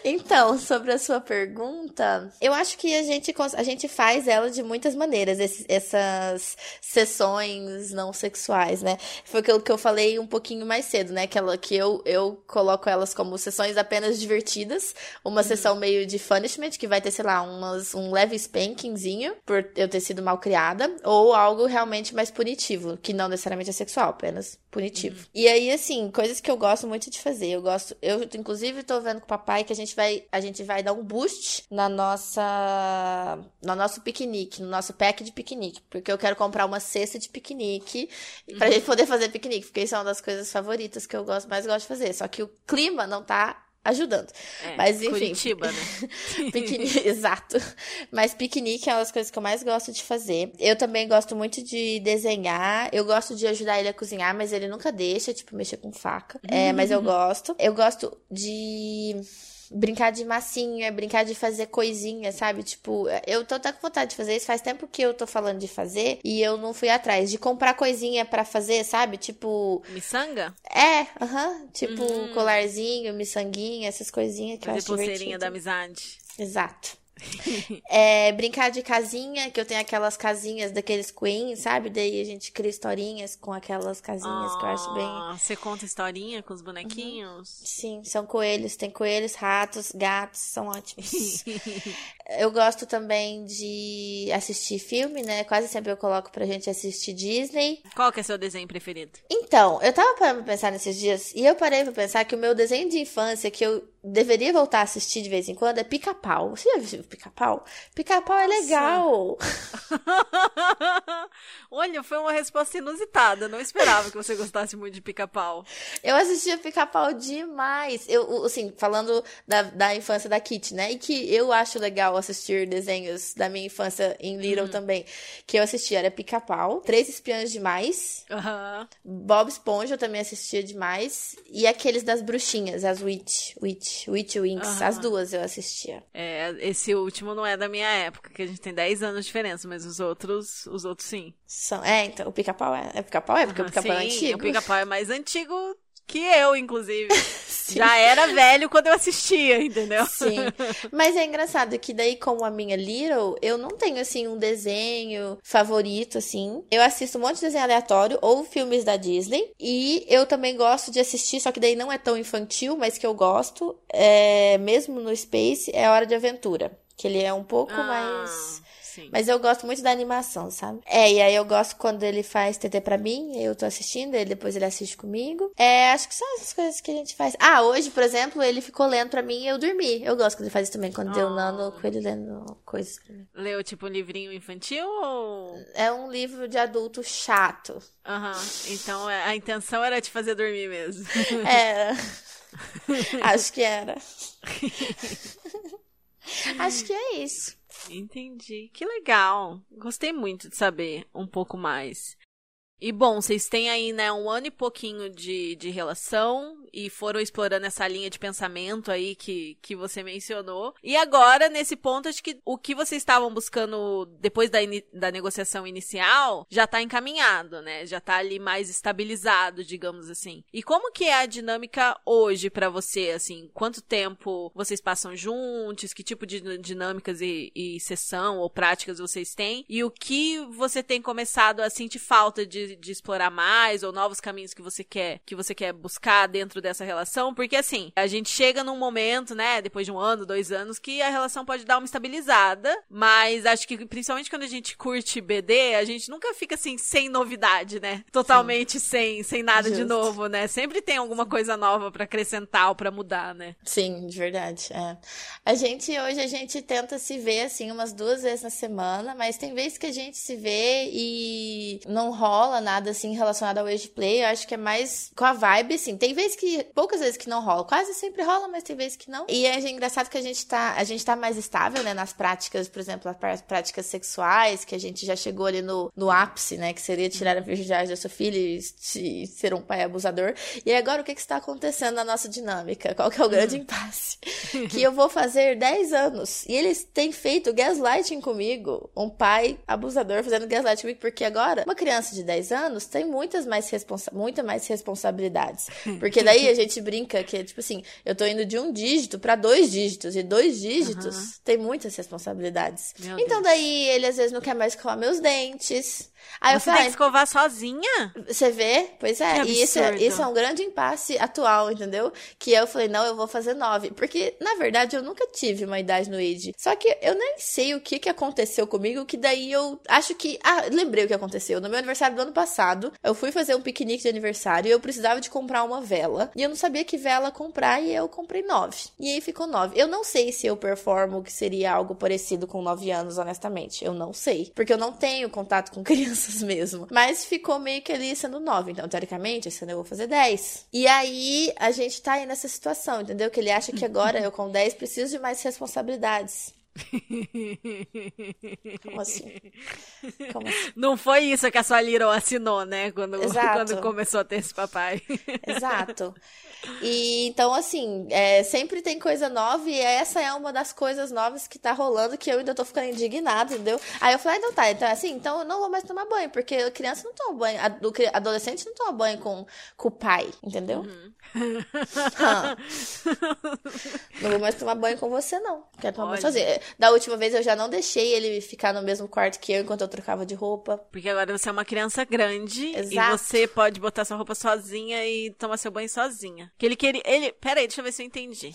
[SPEAKER 4] Então, sobre a sua pergunta, eu acho que a gente, a gente faz ela de muitas maneiras, esses- essas sessões não sexuais, né? Foi aquilo que eu falei um pouquinho mais cedo, né? Que, ela, que eu, eu coloco elas como sessões apenas divertidas, uma sessão meio de punishment, que vai ter, sei lá, umas, um leve spankingzinho por eu ter sido mal criada, ou algo realmente mais punitivo, que não necessariamente é sexual, apenas punitivo. E aí, assim, coisas que eu gosto muito de fazer. Eu gosto, eu inclusive tô vendo com o papai que a gente vai, a gente vai dar um boost na nossa, no nosso piquenique, no nosso pack de piquenique, porque eu quero comprar uma cesta de piquenique pra gente poder fazer piquenique, porque isso é uma das coisas favoritas que eu gosto, mais gosto de fazer. Só que o clima não tá ajudando.
[SPEAKER 3] É,
[SPEAKER 4] Mas, enfim.
[SPEAKER 3] Curitiba, né?
[SPEAKER 4] Piquenique, exato. Mas piquenique é uma das coisas que eu mais gosto de fazer. Eu também gosto muito de desenhar. Eu gosto de ajudar ele a cozinhar, mas ele nunca deixa, tipo, mexer com faca. É, mas eu gosto. Eu gosto de. Brincar de massinha, brincar de fazer coisinha, sabe? Tipo, eu tô até com vontade de fazer isso. Faz tempo que eu tô falando de fazer e eu não fui atrás. De comprar coisinha pra fazer, sabe? Tipo.
[SPEAKER 3] Miçanga?
[SPEAKER 4] É, aham. tipo,
[SPEAKER 3] Uhum.
[SPEAKER 4] colarzinho, miçanguinha, essas coisinhas que eu
[SPEAKER 3] Fazer
[SPEAKER 4] acho
[SPEAKER 3] pulseirinha
[SPEAKER 4] divertido.
[SPEAKER 3] da amizade.
[SPEAKER 4] Exato. É, brincar de casinha, que eu tenho aquelas casinhas daqueles Queen, sabe? Daí a gente cria historinhas com aquelas casinhas que eu acho bem.
[SPEAKER 3] Ah, Você conta historinha com os bonequinhos?
[SPEAKER 4] Sim, são coelhos. Tem coelhos, ratos, gatos, são ótimos. eu gosto também de assistir filme, né? Quase sempre eu coloco pra gente assistir Disney.
[SPEAKER 3] Qual que é seu desenho preferido?
[SPEAKER 4] Então, eu tava parando pra pensar nesses dias e eu parei pra pensar que o meu desenho de infância que eu deveria voltar a assistir de vez em quando é Pica-Pau. Você já viu Pica-Pau? Pica-Pau é legal.
[SPEAKER 3] Olha, foi uma resposta inusitada. Não esperava que você gostasse muito de pica-pau.
[SPEAKER 4] Eu assistia Pica-Pau demais. Eu, assim, falando da, da infância da Kitty, né? E que eu acho legal assistir desenhos da minha infância em Little também. Que eu assistia era Pica-Pau, Três Espiãs Demais,
[SPEAKER 3] Aham.
[SPEAKER 4] Bob Esponja eu também assistia demais. E aqueles das bruxinhas, as Witch, Witch, Witch Winx.
[SPEAKER 3] Aham.
[SPEAKER 4] As duas eu assistia.
[SPEAKER 3] É, esse último não é da minha época, que a gente tem 10 anos de diferença, mas os outros, os outros sim.
[SPEAKER 4] São, é, então, o Pica-Pau é, é Pica-Pau? É, porque o
[SPEAKER 3] Aham,
[SPEAKER 4] Pica-Pau é
[SPEAKER 3] sim,
[SPEAKER 4] antigo.
[SPEAKER 3] O pica-pau é mais antigo que eu, inclusive. Já era velho quando eu assistia, entendeu?
[SPEAKER 4] Sim. Mas é engraçado que daí, como a minha Little, eu não tenho, assim, um desenho favorito, assim. Eu assisto um monte de desenho aleatório ou filmes da Disney. E eu também gosto de assistir, só que daí não é tão infantil, mas que eu gosto, é, mesmo no Space, é Hora de Aventura. Que ele é um pouco
[SPEAKER 3] Ah,
[SPEAKER 4] mais...
[SPEAKER 3] Sim.
[SPEAKER 4] Mas eu gosto muito da animação, sabe? É, e aí eu gosto quando ele faz TT pra mim, eu tô assistindo, ele depois ele assiste comigo. É, acho que são essas coisas que a gente faz. Ah, hoje, por exemplo, ele ficou lendo pra mim e eu dormi. Eu gosto quando ele faz isso também, quando eu
[SPEAKER 3] Ah.
[SPEAKER 4] nano com ele lendo coisas pra mim.
[SPEAKER 3] Leu tipo um livrinho infantil ou.
[SPEAKER 4] É um livro de adulto chato.
[SPEAKER 3] Aham. Então é, a intenção era te fazer dormir mesmo.
[SPEAKER 4] Era. acho que era. acho que é isso.
[SPEAKER 3] Entendi. Que legal. Gostei muito de saber um pouco mais. E bom, vocês têm aí, né, um ano e pouquinho de, de relação e foram explorando essa linha de pensamento aí que, que você mencionou. E agora, nesse ponto, acho que o que vocês estavam buscando depois da, da negociação inicial já tá encaminhado, né? Já tá ali mais estabilizado, digamos assim. E como que é a dinâmica hoje pra você, assim? Quanto tempo vocês passam juntos? Que tipo de dinâmicas e, e sessão ou práticas vocês têm? E o que você tem começado a sentir falta de, de explorar mais ou novos caminhos que você quer que você quer buscar dentro dessa relação? Porque assim, a gente chega num momento, né, depois de um ano, dois anos, que a relação pode dar uma estabilizada, mas acho que principalmente quando a gente curte BD, a gente nunca fica assim sem novidade, né? Totalmente sem sem nada de
[SPEAKER 4] Justo.
[SPEAKER 3] novo, né? Sempre tem alguma coisa nova pra acrescentar ou pra mudar, né?
[SPEAKER 4] Sim, de verdade. É. A gente, hoje, a gente tenta se ver, assim, umas duas vezes na semana, mas tem vezes que a gente se vê e não rola nada, assim, relacionado ao age play. Eu acho que é mais com a vibe, assim. Tem vezes que, poucas vezes que não rola. Quase sempre rola, mas tem vezes que não. E é engraçado que a gente tá, a gente tá mais estável, né, nas práticas, por exemplo, as prá- práticas sexuais, que a gente já chegou ali no, no ápice, né, que seria tirar a virgindade da sua filha e se- ser um pai abusador. E agora, o que que está acontecendo na nossa dinâmica? Qual que é o grande impasse? que eu vou fazer 10 anos. E eles têm feito gaslighting comigo. Um pai abusador fazendo gaslighting comigo. Porque agora, uma criança de 10 anos tem muitas mais, responsa muita mais responsabilidades. Porque daí a gente brinca que, tipo assim, eu tô indo de um dígito pra dois dígitos. E dois dígitos tem muitas responsabilidades.
[SPEAKER 3] Meu
[SPEAKER 4] então
[SPEAKER 3] Deus.
[SPEAKER 4] daí ele às vezes não quer mais escovar meus dentes. Aí eu
[SPEAKER 3] Você
[SPEAKER 4] falei,
[SPEAKER 3] tem que escovar sozinha?
[SPEAKER 4] você vê? Pois é.
[SPEAKER 3] Que
[SPEAKER 4] E isso, é isso é um grande impasse atual, entendeu? Que eu falei, não, eu vou fazer nove. Porque, na verdade, eu nunca tive uma idade no age. Só que eu nem sei o que, que aconteceu comigo, que daí eu acho que. Ah, lembrei o que aconteceu. No meu aniversário do ano passado, eu fui fazer um piquenique de aniversário e eu precisava de comprar uma vela. E eu não sabia que vela comprar e eu comprei nove. E aí ficou nove. Eu não sei se eu performo que seria algo parecido com nove anos, honestamente. Eu não sei. Porque eu não tenho contato com crianças mesmo. Mas ficou meio que ali sendo nove. Então, teoricamente, esse ano eu vou fazer dez. E aí, a gente tá aí nessa situação, entendeu? Que ele acha que agora eu com dez preciso de mais responsabilidades. Como assim? Como assim?
[SPEAKER 3] Não foi isso que a sua Little assinou, né? Quando,
[SPEAKER 4] Exato.
[SPEAKER 3] quando começou a ter esse papai.
[SPEAKER 4] Exato. E então, assim, é, sempre tem coisa nova e essa é uma das coisas novas que tá rolando que eu ainda tô ficando indignada, entendeu? Aí eu falei, ah, então tá, então é assim, então eu não vou mais tomar banho, porque a criança não toma banho, adolescente não toma banho com, com o pai, entendeu? Hã. Não vou mais tomar banho com você, não. Quero tomar banho sozinha. Da última vez eu já não deixei ele ficar no mesmo quarto que eu enquanto eu trocava de roupa.
[SPEAKER 3] Porque agora você é uma criança grande e
[SPEAKER 4] Exato.
[SPEAKER 3] você pode botar sua roupa sozinha e tomar seu banho sozinha. Que ele queria. Ele. Pera aí, deixa eu ver se eu entendi.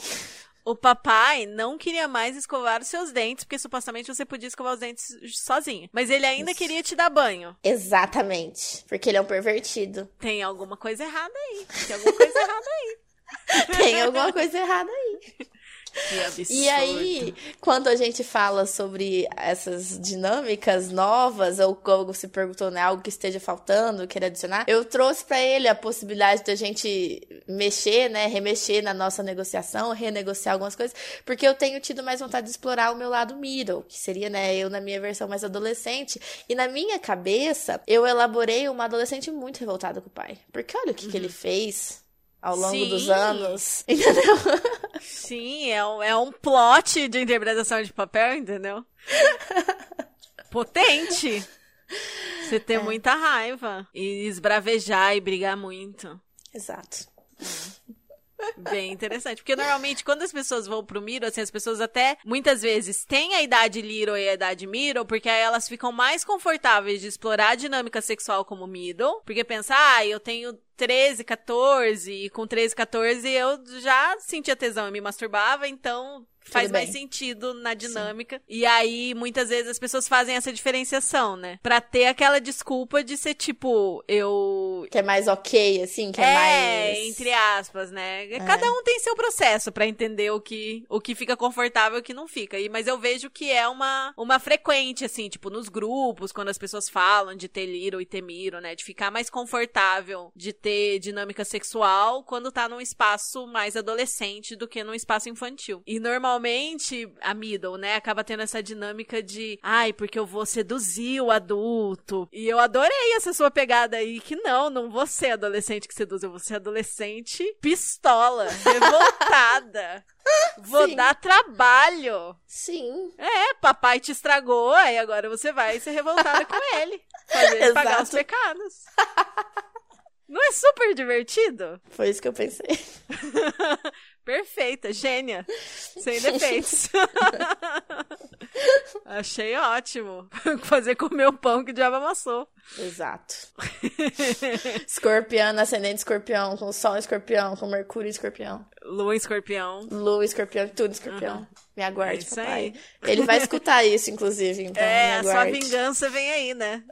[SPEAKER 3] O papai não queria mais escovar os seus dentes, porque supostamente você podia escovar os dentes sozinho. Mas ele ainda
[SPEAKER 4] Isso.
[SPEAKER 3] queria te dar banho.
[SPEAKER 4] Exatamente. Porque ele é um pervertido.
[SPEAKER 3] Tem alguma coisa errada aí. Tem alguma coisa errada aí.
[SPEAKER 4] Tem alguma coisa errada aí.
[SPEAKER 3] Que absurdo.
[SPEAKER 4] E aí, quando a gente fala sobre essas dinâmicas novas, ou como você perguntou, né, algo que esteja faltando, querer adicionar, eu trouxe pra ele a possibilidade da gente mexer, né, remexer na nossa negociação, renegociar algumas coisas, porque eu tenho tido mais vontade de explorar o meu lado middle, que seria, né, eu na minha versão mais adolescente. E na minha cabeça, eu elaborei uma adolescente muito revoltada com o pai. Porque olha o que, que ele fez ao longo dos
[SPEAKER 3] Sim.
[SPEAKER 4] anos. Entendeu?
[SPEAKER 3] Sim, é um, é um plot de interpretação de papel, entendeu? Potente. Você ter muita raiva. E esbravejar e brigar muito.
[SPEAKER 4] Exato.
[SPEAKER 3] Bem interessante. Porque normalmente, quando as pessoas vão pro Miro, assim, as pessoas até muitas vezes têm a idade Little e a idade Middle, porque aí elas ficam mais confortáveis de explorar a dinâmica sexual como Middle. Porque pensa, ah, eu tenho 13, 14, e com 13, 14 eu já sentia tesão e me masturbava, então faz mais sentido na dinâmica. E aí, muitas vezes, as pessoas fazem essa diferenciação, né? Pra ter aquela desculpa de ser tipo, eu
[SPEAKER 4] Que é mais ok, assim, que é,
[SPEAKER 3] é,
[SPEAKER 4] mais.
[SPEAKER 3] entre aspas, né? Cada um tem seu processo pra entender o que, o que fica confortável e o que não fica. E, mas eu vejo que é uma, uma frequente, assim, tipo, nos grupos, quando as pessoas falam de ter Little e ter Miro, né? De ficar mais confortável de ter dinâmica sexual quando tá num espaço mais adolescente do que num espaço infantil. E normalmente a middle, né, acaba tendo essa dinâmica de, ai, porque eu vou seduzir o adulto. E eu adorei essa sua pegada aí, que não, não vou ser adolescente que seduz, eu vou ser adolescente pistola, revoltada. Vou
[SPEAKER 4] Sim.
[SPEAKER 3] dar trabalho.
[SPEAKER 4] Sim.
[SPEAKER 3] É, papai te estragou, aí agora você vai ser revoltada com ele. Fazer ele pagar os pecados. Não é super divertido?
[SPEAKER 4] Foi isso que eu pensei.
[SPEAKER 3] Perfeita, gênia. Sem defeitos. Achei ótimo. Fazer comer o pão que o diabo amassou.
[SPEAKER 4] Exato. escorpião, ascendente escorpião, com sol escorpião, com mercúrio escorpião.
[SPEAKER 3] Lua escorpião.
[SPEAKER 4] Lua escorpião, tudo escorpião. Me aguarde,
[SPEAKER 3] É
[SPEAKER 4] papai.
[SPEAKER 3] aí.
[SPEAKER 4] Ele vai escutar isso, inclusive, então
[SPEAKER 3] é, a sua vingança vem aí, né?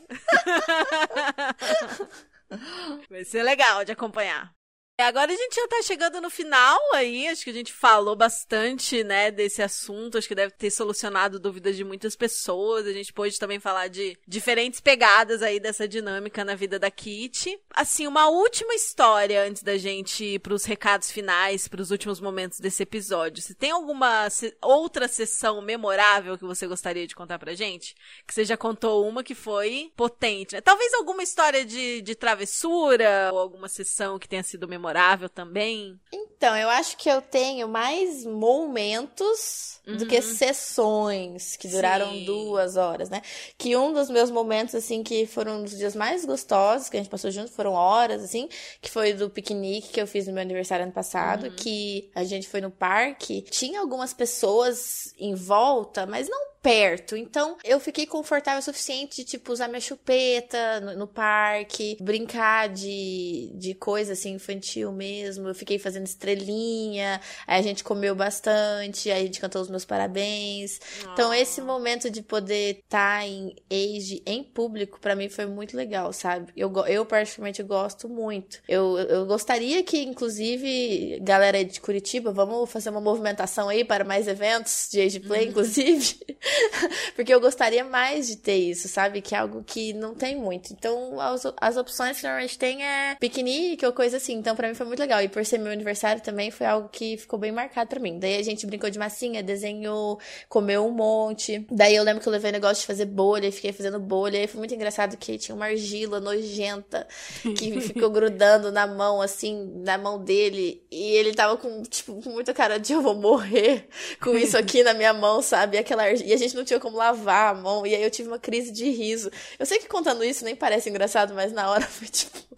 [SPEAKER 3] Vai ser legal de acompanhar. E Agora a gente já tá chegando no final aí, acho que a gente falou bastante, né, desse assunto, acho que deve ter solucionado dúvidas de muitas pessoas, a gente pôde também falar de diferentes pegadas aí dessa dinâmica na vida da Kitty. Assim, uma última história antes da gente ir pros recados finais, pros últimos momentos desse episódio. Se tem alguma se- outra sessão memorável que você gostaria de contar pra gente? Que você já contou uma que foi potente, né? Talvez alguma história de, de travessura, ou alguma sessão que tenha sido memorável também.
[SPEAKER 4] Então, eu acho que eu tenho mais momentos do que sessões que duraram
[SPEAKER 3] Uhum. Sim.
[SPEAKER 4] duas horas, né? Que um dos meus momentos, assim, que foram um dos dias mais gostosos que a gente passou junto, foram horas, assim, que foi do piquenique que eu fiz no meu aniversário ano passado,
[SPEAKER 3] Uhum.
[SPEAKER 4] que a gente foi no parque, tinha algumas pessoas em volta, mas não perto. Então, eu fiquei confortável o suficiente de, tipo, usar minha chupeta no, no parque, brincar de, de coisa, assim, infantil mesmo. Eu fiquei fazendo estrelinha, aí a gente comeu bastante, aí a gente cantou os meus parabéns. Então, esse momento de poder estar em age, em público, pra mim foi muito legal, sabe? Eu, eu particularmente gosto muito. Eu, eu gostaria que, inclusive, galera de Curitiba, vamos fazer uma movimentação aí para mais eventos de age play, inclusive. Porque eu gostaria mais de ter isso, sabe? Que é algo que não tem muito. Então, as, as opções que normalmente tem é piquenique ou coisa assim. Então, pra mim foi muito legal. E por ser meu aniversário também foi algo que ficou bem marcado pra mim. Daí a gente brincou de massinha, desenhou, comeu um monte. Daí eu lembro que eu levei o negócio de fazer bolha e fiquei fazendo bolha. E foi muito engraçado que tinha uma argila nojenta que ficou grudando na mão, assim, na mão dele. E ele tava com, tipo, com muita cara de eu vou morrer com isso aqui na minha mão, sabe? E, aquela argila... e a gente não tinha como lavar a mão. E aí eu tive uma crise de riso. Eu sei que contando isso nem parece engraçado, mas na hora foi tipo.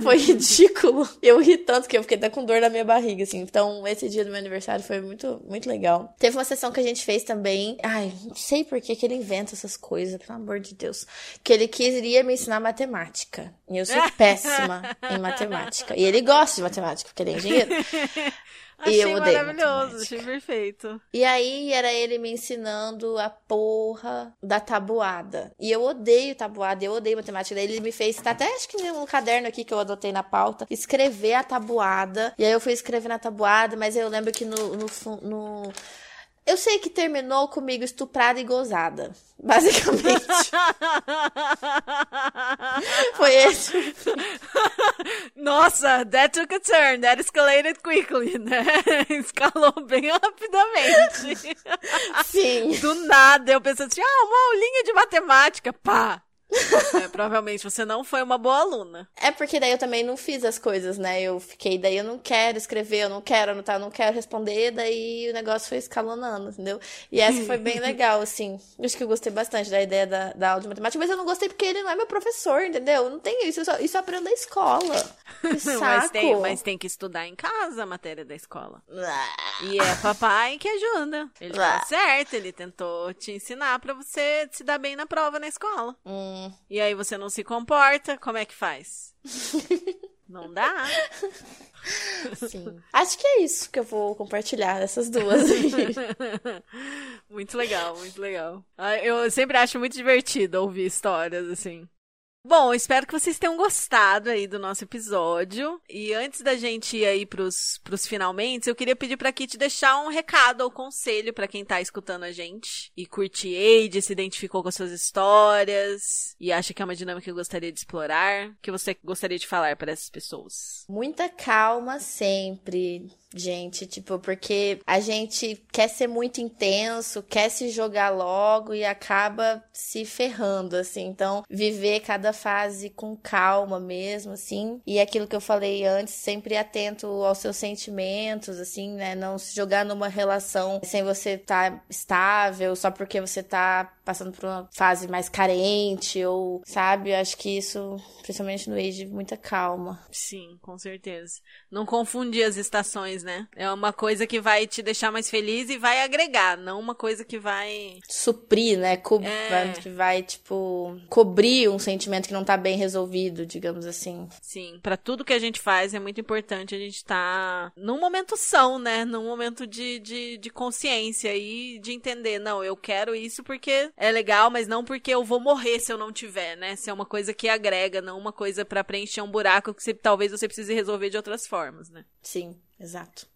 [SPEAKER 4] Foi ridículo. Eu ri tanto que eu fiquei até com dor na minha barriga, assim. Então, esse dia do meu aniversário foi muito, muito legal. Teve uma sessão que a gente fez também. Ai, não sei por que, que ele inventa essas coisas, pelo amor de Deus. Que ele queria me ensinar matemática. E eu sou péssima em matemática. E ele gosta de matemática, porque ele é engenheiro.
[SPEAKER 3] Achei
[SPEAKER 4] e eu
[SPEAKER 3] maravilhoso, achei perfeito.
[SPEAKER 4] E aí era ele me ensinando a porra da tabuada. E eu odeio tabuada, eu odeio matemática. Daí ele me fez, tá até acho que no caderno aqui que eu adotei na pauta, escrever a tabuada. E aí eu fui escrever na tabuada, mas eu lembro que no, no, no eu sei que terminou comigo estuprada e gozada. Basicamente. Foi esse.
[SPEAKER 3] Nossa, that took a turn, that escalated quickly, né? Escalou bem rapidamente.
[SPEAKER 4] Sim.
[SPEAKER 3] Do nada, eu pensando assim, ah, uma aulinha de matemática, pá. É, provavelmente você não foi uma boa aluna.
[SPEAKER 4] É porque daí eu também não fiz as coisas, né? Eu fiquei, daí eu não quero escrever, eu não quero anotar, eu não quero responder, daí o negócio foi escalonando, entendeu? E essa foi bem legal, assim. Acho que eu gostei bastante da ideia da, da aula de matemática, mas eu não gostei porque ele não é meu professor, entendeu? Não tem isso, eu só- isso eu aprendo na escola. Que saco.
[SPEAKER 3] Mas tem, mas tem que estudar em casa a matéria da escola. E é papai que ajuda. Ele tá certo, ele tentou te ensinar pra você se dar bem na prova na escola.
[SPEAKER 4] Hum,
[SPEAKER 3] E aí você não se comporta, como é que faz? Não dá.
[SPEAKER 4] sim. Acho que é isso que eu vou compartilhar dessas duas
[SPEAKER 3] muito legal, muito legal. Ah, Eu sempre acho muito divertido ouvir histórias assim. Bom, espero que vocês tenham gostado aí do nosso episódio. E antes da gente ir aí pros, pros finalmente, eu queria pedir pra Kit deixar um recado ou conselho pra quem tá escutando a gente e curte Age, se identificou com as suas histórias e acha que é uma dinâmica que gostaria de explorar. O que você gostaria de falar para essas pessoas?
[SPEAKER 4] Muita calma sempre, gente. Tipo, porque a gente quer ser muito intenso, quer se jogar logo e acaba se ferrando, assim. Então, viver cada fase com calma mesmo, assim. E aquilo que eu falei antes, sempre atento aos seus sentimentos, assim, né? Não se jogar numa relação sem você estar estável, só porque você tá passando por uma fase mais carente, ou, sabe? Eu acho que isso, principalmente no age, muita calma.
[SPEAKER 3] Sim, com certeza. Não confundir as estações, né? É uma coisa que vai te deixar mais feliz e vai agregar, não uma coisa que vai.
[SPEAKER 4] suprir, né? Co
[SPEAKER 3] É.
[SPEAKER 4] Que vai, tipo, cobrir um sentimento que não tá bem resolvido, digamos assim.
[SPEAKER 3] Sim, pra tudo que a gente faz é muito importante a gente estar num momento são, né? Num momento de, de, de consciência e de entender, não, eu quero isso porque é legal, mas não porque eu vou morrer se eu não tiver, né? Se é uma coisa que agrega, não uma coisa pra preencher um buraco que você- talvez você precise resolver de outras formas, né?
[SPEAKER 4] Sim, exato.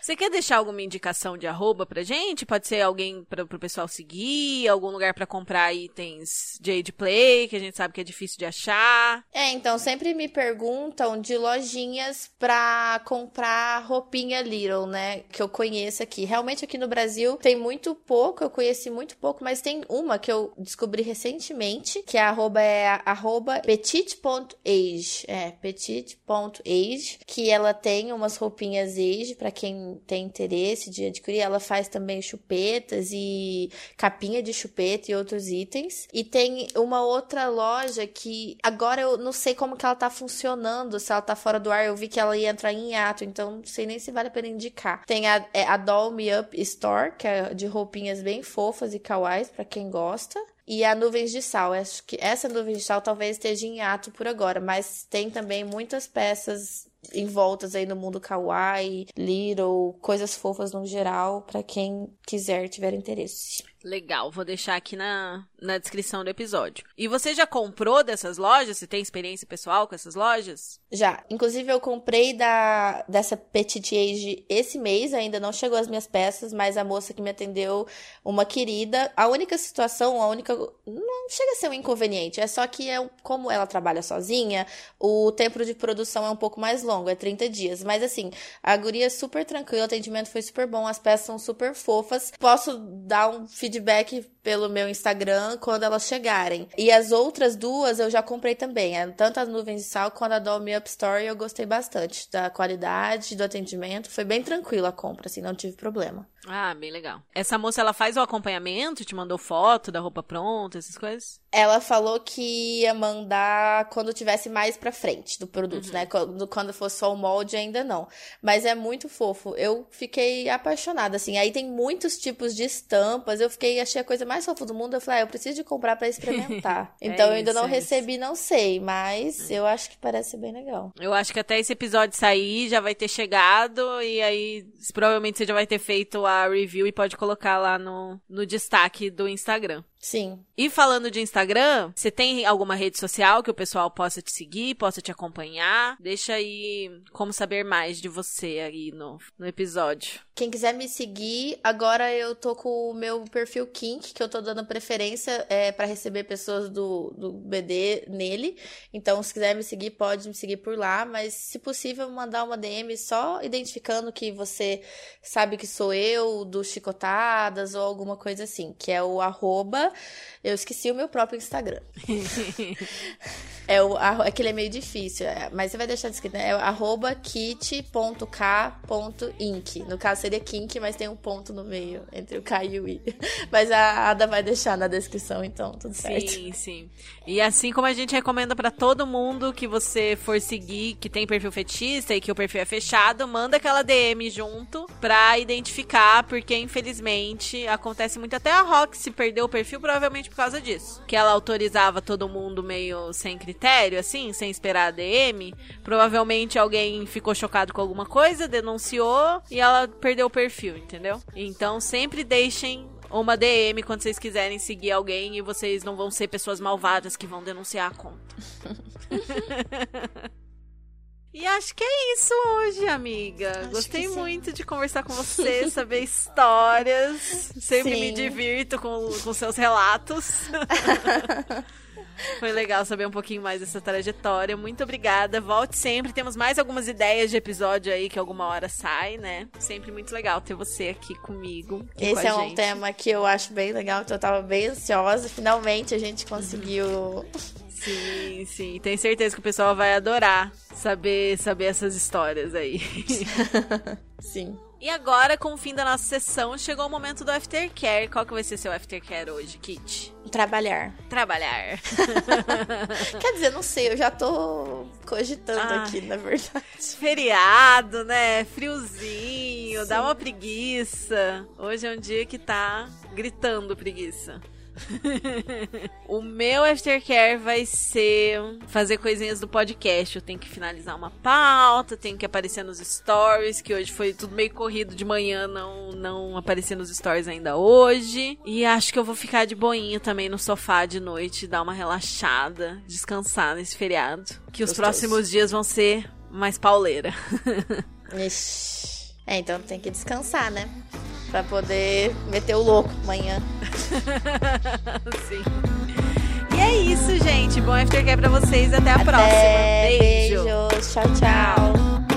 [SPEAKER 3] Você quer deixar alguma indicação de arroba pra gente? Pode ser alguém para pro pessoal seguir, algum lugar pra comprar itens Jade Play, que a gente sabe que é difícil de achar.
[SPEAKER 4] É, então sempre me perguntam de lojinhas pra comprar roupinha Little, né? Que eu conheço aqui. Realmente aqui no Brasil tem muito pouco, eu conheci muito pouco, mas tem uma que eu descobri recentemente, que a arroba é arroba petit.age. É, petit.age, que ela tem umas roupinhas age pra quem tem interesse de adquirir. Ela faz também chupetas e capinha de chupeta e outros itens. E tem uma outra loja que agora eu não sei como que ela tá funcionando, se ela tá fora do ar. Eu vi que ela ia entrar em ato, então não sei nem se vale a pena indicar. Tem a, é a Doll Me Up Store, que é de roupinhas bem fofas e kawais pra quem gosta. E a Nuvens de Sal, acho que essa Nuvens de Sal talvez esteja em ato por agora, mas tem também muitas peças envoltas aí no mundo kawaii, little, coisas fofas no geral, pra quem quiser, tiver interesse.
[SPEAKER 3] Legal, vou deixar aqui na, na descrição do episódio. E você já comprou dessas lojas? Você tem experiência pessoal com essas lojas?
[SPEAKER 4] Já. Inclusive, eu comprei da dessa Petit Age esse mês, ainda não chegou as minhas peças, mas a moça que me atendeu, uma querida. A única situação, a única. Não chega a ser um inconveniente, é só que é como ela trabalha sozinha, o tempo de produção é um pouco mais longo, é 30 dias. Mas assim, a guria é super tranquila, o atendimento foi super bom, as peças são super fofas. Posso dar um feedback pelo meu Instagram quando elas chegarem. E as outras duas eu já comprei também, é tanto as nuvens de sal quanto a Dolme Up Story, eu gostei bastante da qualidade, do atendimento, foi bem tranquila a compra, assim, não tive problema.
[SPEAKER 3] Ah, bem legal. Essa moça, ela faz o acompanhamento? Te mandou foto da roupa pronta, essas coisas?
[SPEAKER 4] Ela falou que ia mandar quando tivesse mais pra frente do produto, uhum. né? Quando, quando fosse só o molde, ainda não. Mas é muito fofo. Eu fiquei apaixonada, assim. Aí tem muitos tipos de estampas. Eu fiquei, achei a coisa mais fofa do mundo. Eu falei, ah, eu preciso de comprar para experimentar. é então eu ainda não é recebi, isso. não sei. Mas é. eu acho que parece bem legal.
[SPEAKER 3] Eu acho que até esse episódio sair já vai ter chegado. E aí, provavelmente você já vai ter feito a review e pode colocar lá no, no destaque do Instagram.
[SPEAKER 4] Sim.
[SPEAKER 3] E falando de Instagram, você tem alguma rede social que o pessoal possa te seguir, possa te acompanhar? Deixa aí como saber mais de você aí no, no episódio.
[SPEAKER 4] Quem quiser me seguir, agora eu tô com o meu perfil Kink, que eu tô dando preferência é, para receber pessoas do, do BD nele. Então, se quiser me seguir, pode me seguir por lá. Mas, se possível, mandar uma DM só identificando que você sabe que sou eu, do Chicotadas ou alguma coisa assim, que é o arroba eu esqueci o meu próprio Instagram. é o, é que ele é meio difícil, é, mas você vai deixar descrito, né? É arroba kit.k.inc. No caso seria kink, mas tem um ponto no meio entre o K e o I. Mas a Ada vai deixar na descrição, então, tudo certo.
[SPEAKER 3] Sim, sim. E assim como a gente recomenda para todo mundo que você for seguir, que tem perfil fetista e que o perfil é fechado, manda aquela DM junto pra identificar, porque infelizmente acontece muito. Até a Roxy perdeu o perfil provavelmente por causa disso. Que ela autorizava todo mundo meio sem critério, assim, sem esperar a DM. Provavelmente alguém ficou chocado com alguma coisa, denunciou e ela perdeu o perfil, entendeu? Então sempre deixem uma DM quando vocês quiserem seguir alguém e vocês não vão ser pessoas malvadas que vão denunciar a conta. E acho que é isso hoje, amiga. Acho Gostei muito de conversar com você, saber histórias. Sempre sim. me divirto com, com seus relatos. Foi legal saber um pouquinho mais dessa trajetória. Muito obrigada. Volte sempre. Temos mais algumas ideias de episódio aí que alguma hora sai, né? Sempre muito legal ter você aqui comigo.
[SPEAKER 4] Esse
[SPEAKER 3] com
[SPEAKER 4] é um
[SPEAKER 3] gente.
[SPEAKER 4] tema que eu acho bem legal, então eu tava bem ansiosa. Finalmente a gente conseguiu.
[SPEAKER 3] Sim, sim. Tenho certeza que o pessoal vai adorar saber, saber essas histórias aí.
[SPEAKER 4] sim.
[SPEAKER 3] E agora, com o fim da nossa sessão, chegou o momento do aftercare. Qual que vai ser seu aftercare hoje, Kit?
[SPEAKER 4] Trabalhar.
[SPEAKER 3] Trabalhar.
[SPEAKER 4] Quer dizer, não sei, eu já tô cogitando Ai, aqui, na verdade.
[SPEAKER 3] Feriado, né? Friozinho, Sim. dá uma preguiça. Hoje é um dia que tá gritando preguiça. o meu aftercare vai ser fazer coisinhas do podcast. Eu tenho que finalizar uma pauta, tenho que aparecer nos stories, que hoje foi tudo meio corrido de manhã, não, não aparecer nos stories ainda hoje. E acho que eu vou ficar de boinha também no sofá de noite, dar uma relaxada, descansar nesse feriado. Que os próximos dias vão ser mais pauleira.
[SPEAKER 4] Ixi. É, então tem que descansar, né? Pra poder meter o louco amanhã.
[SPEAKER 3] Sim. E é isso, gente. Bom aftercare pra vocês. Até a
[SPEAKER 4] Até,
[SPEAKER 3] próxima. Beijo.
[SPEAKER 4] Beijos. tchau. tchau.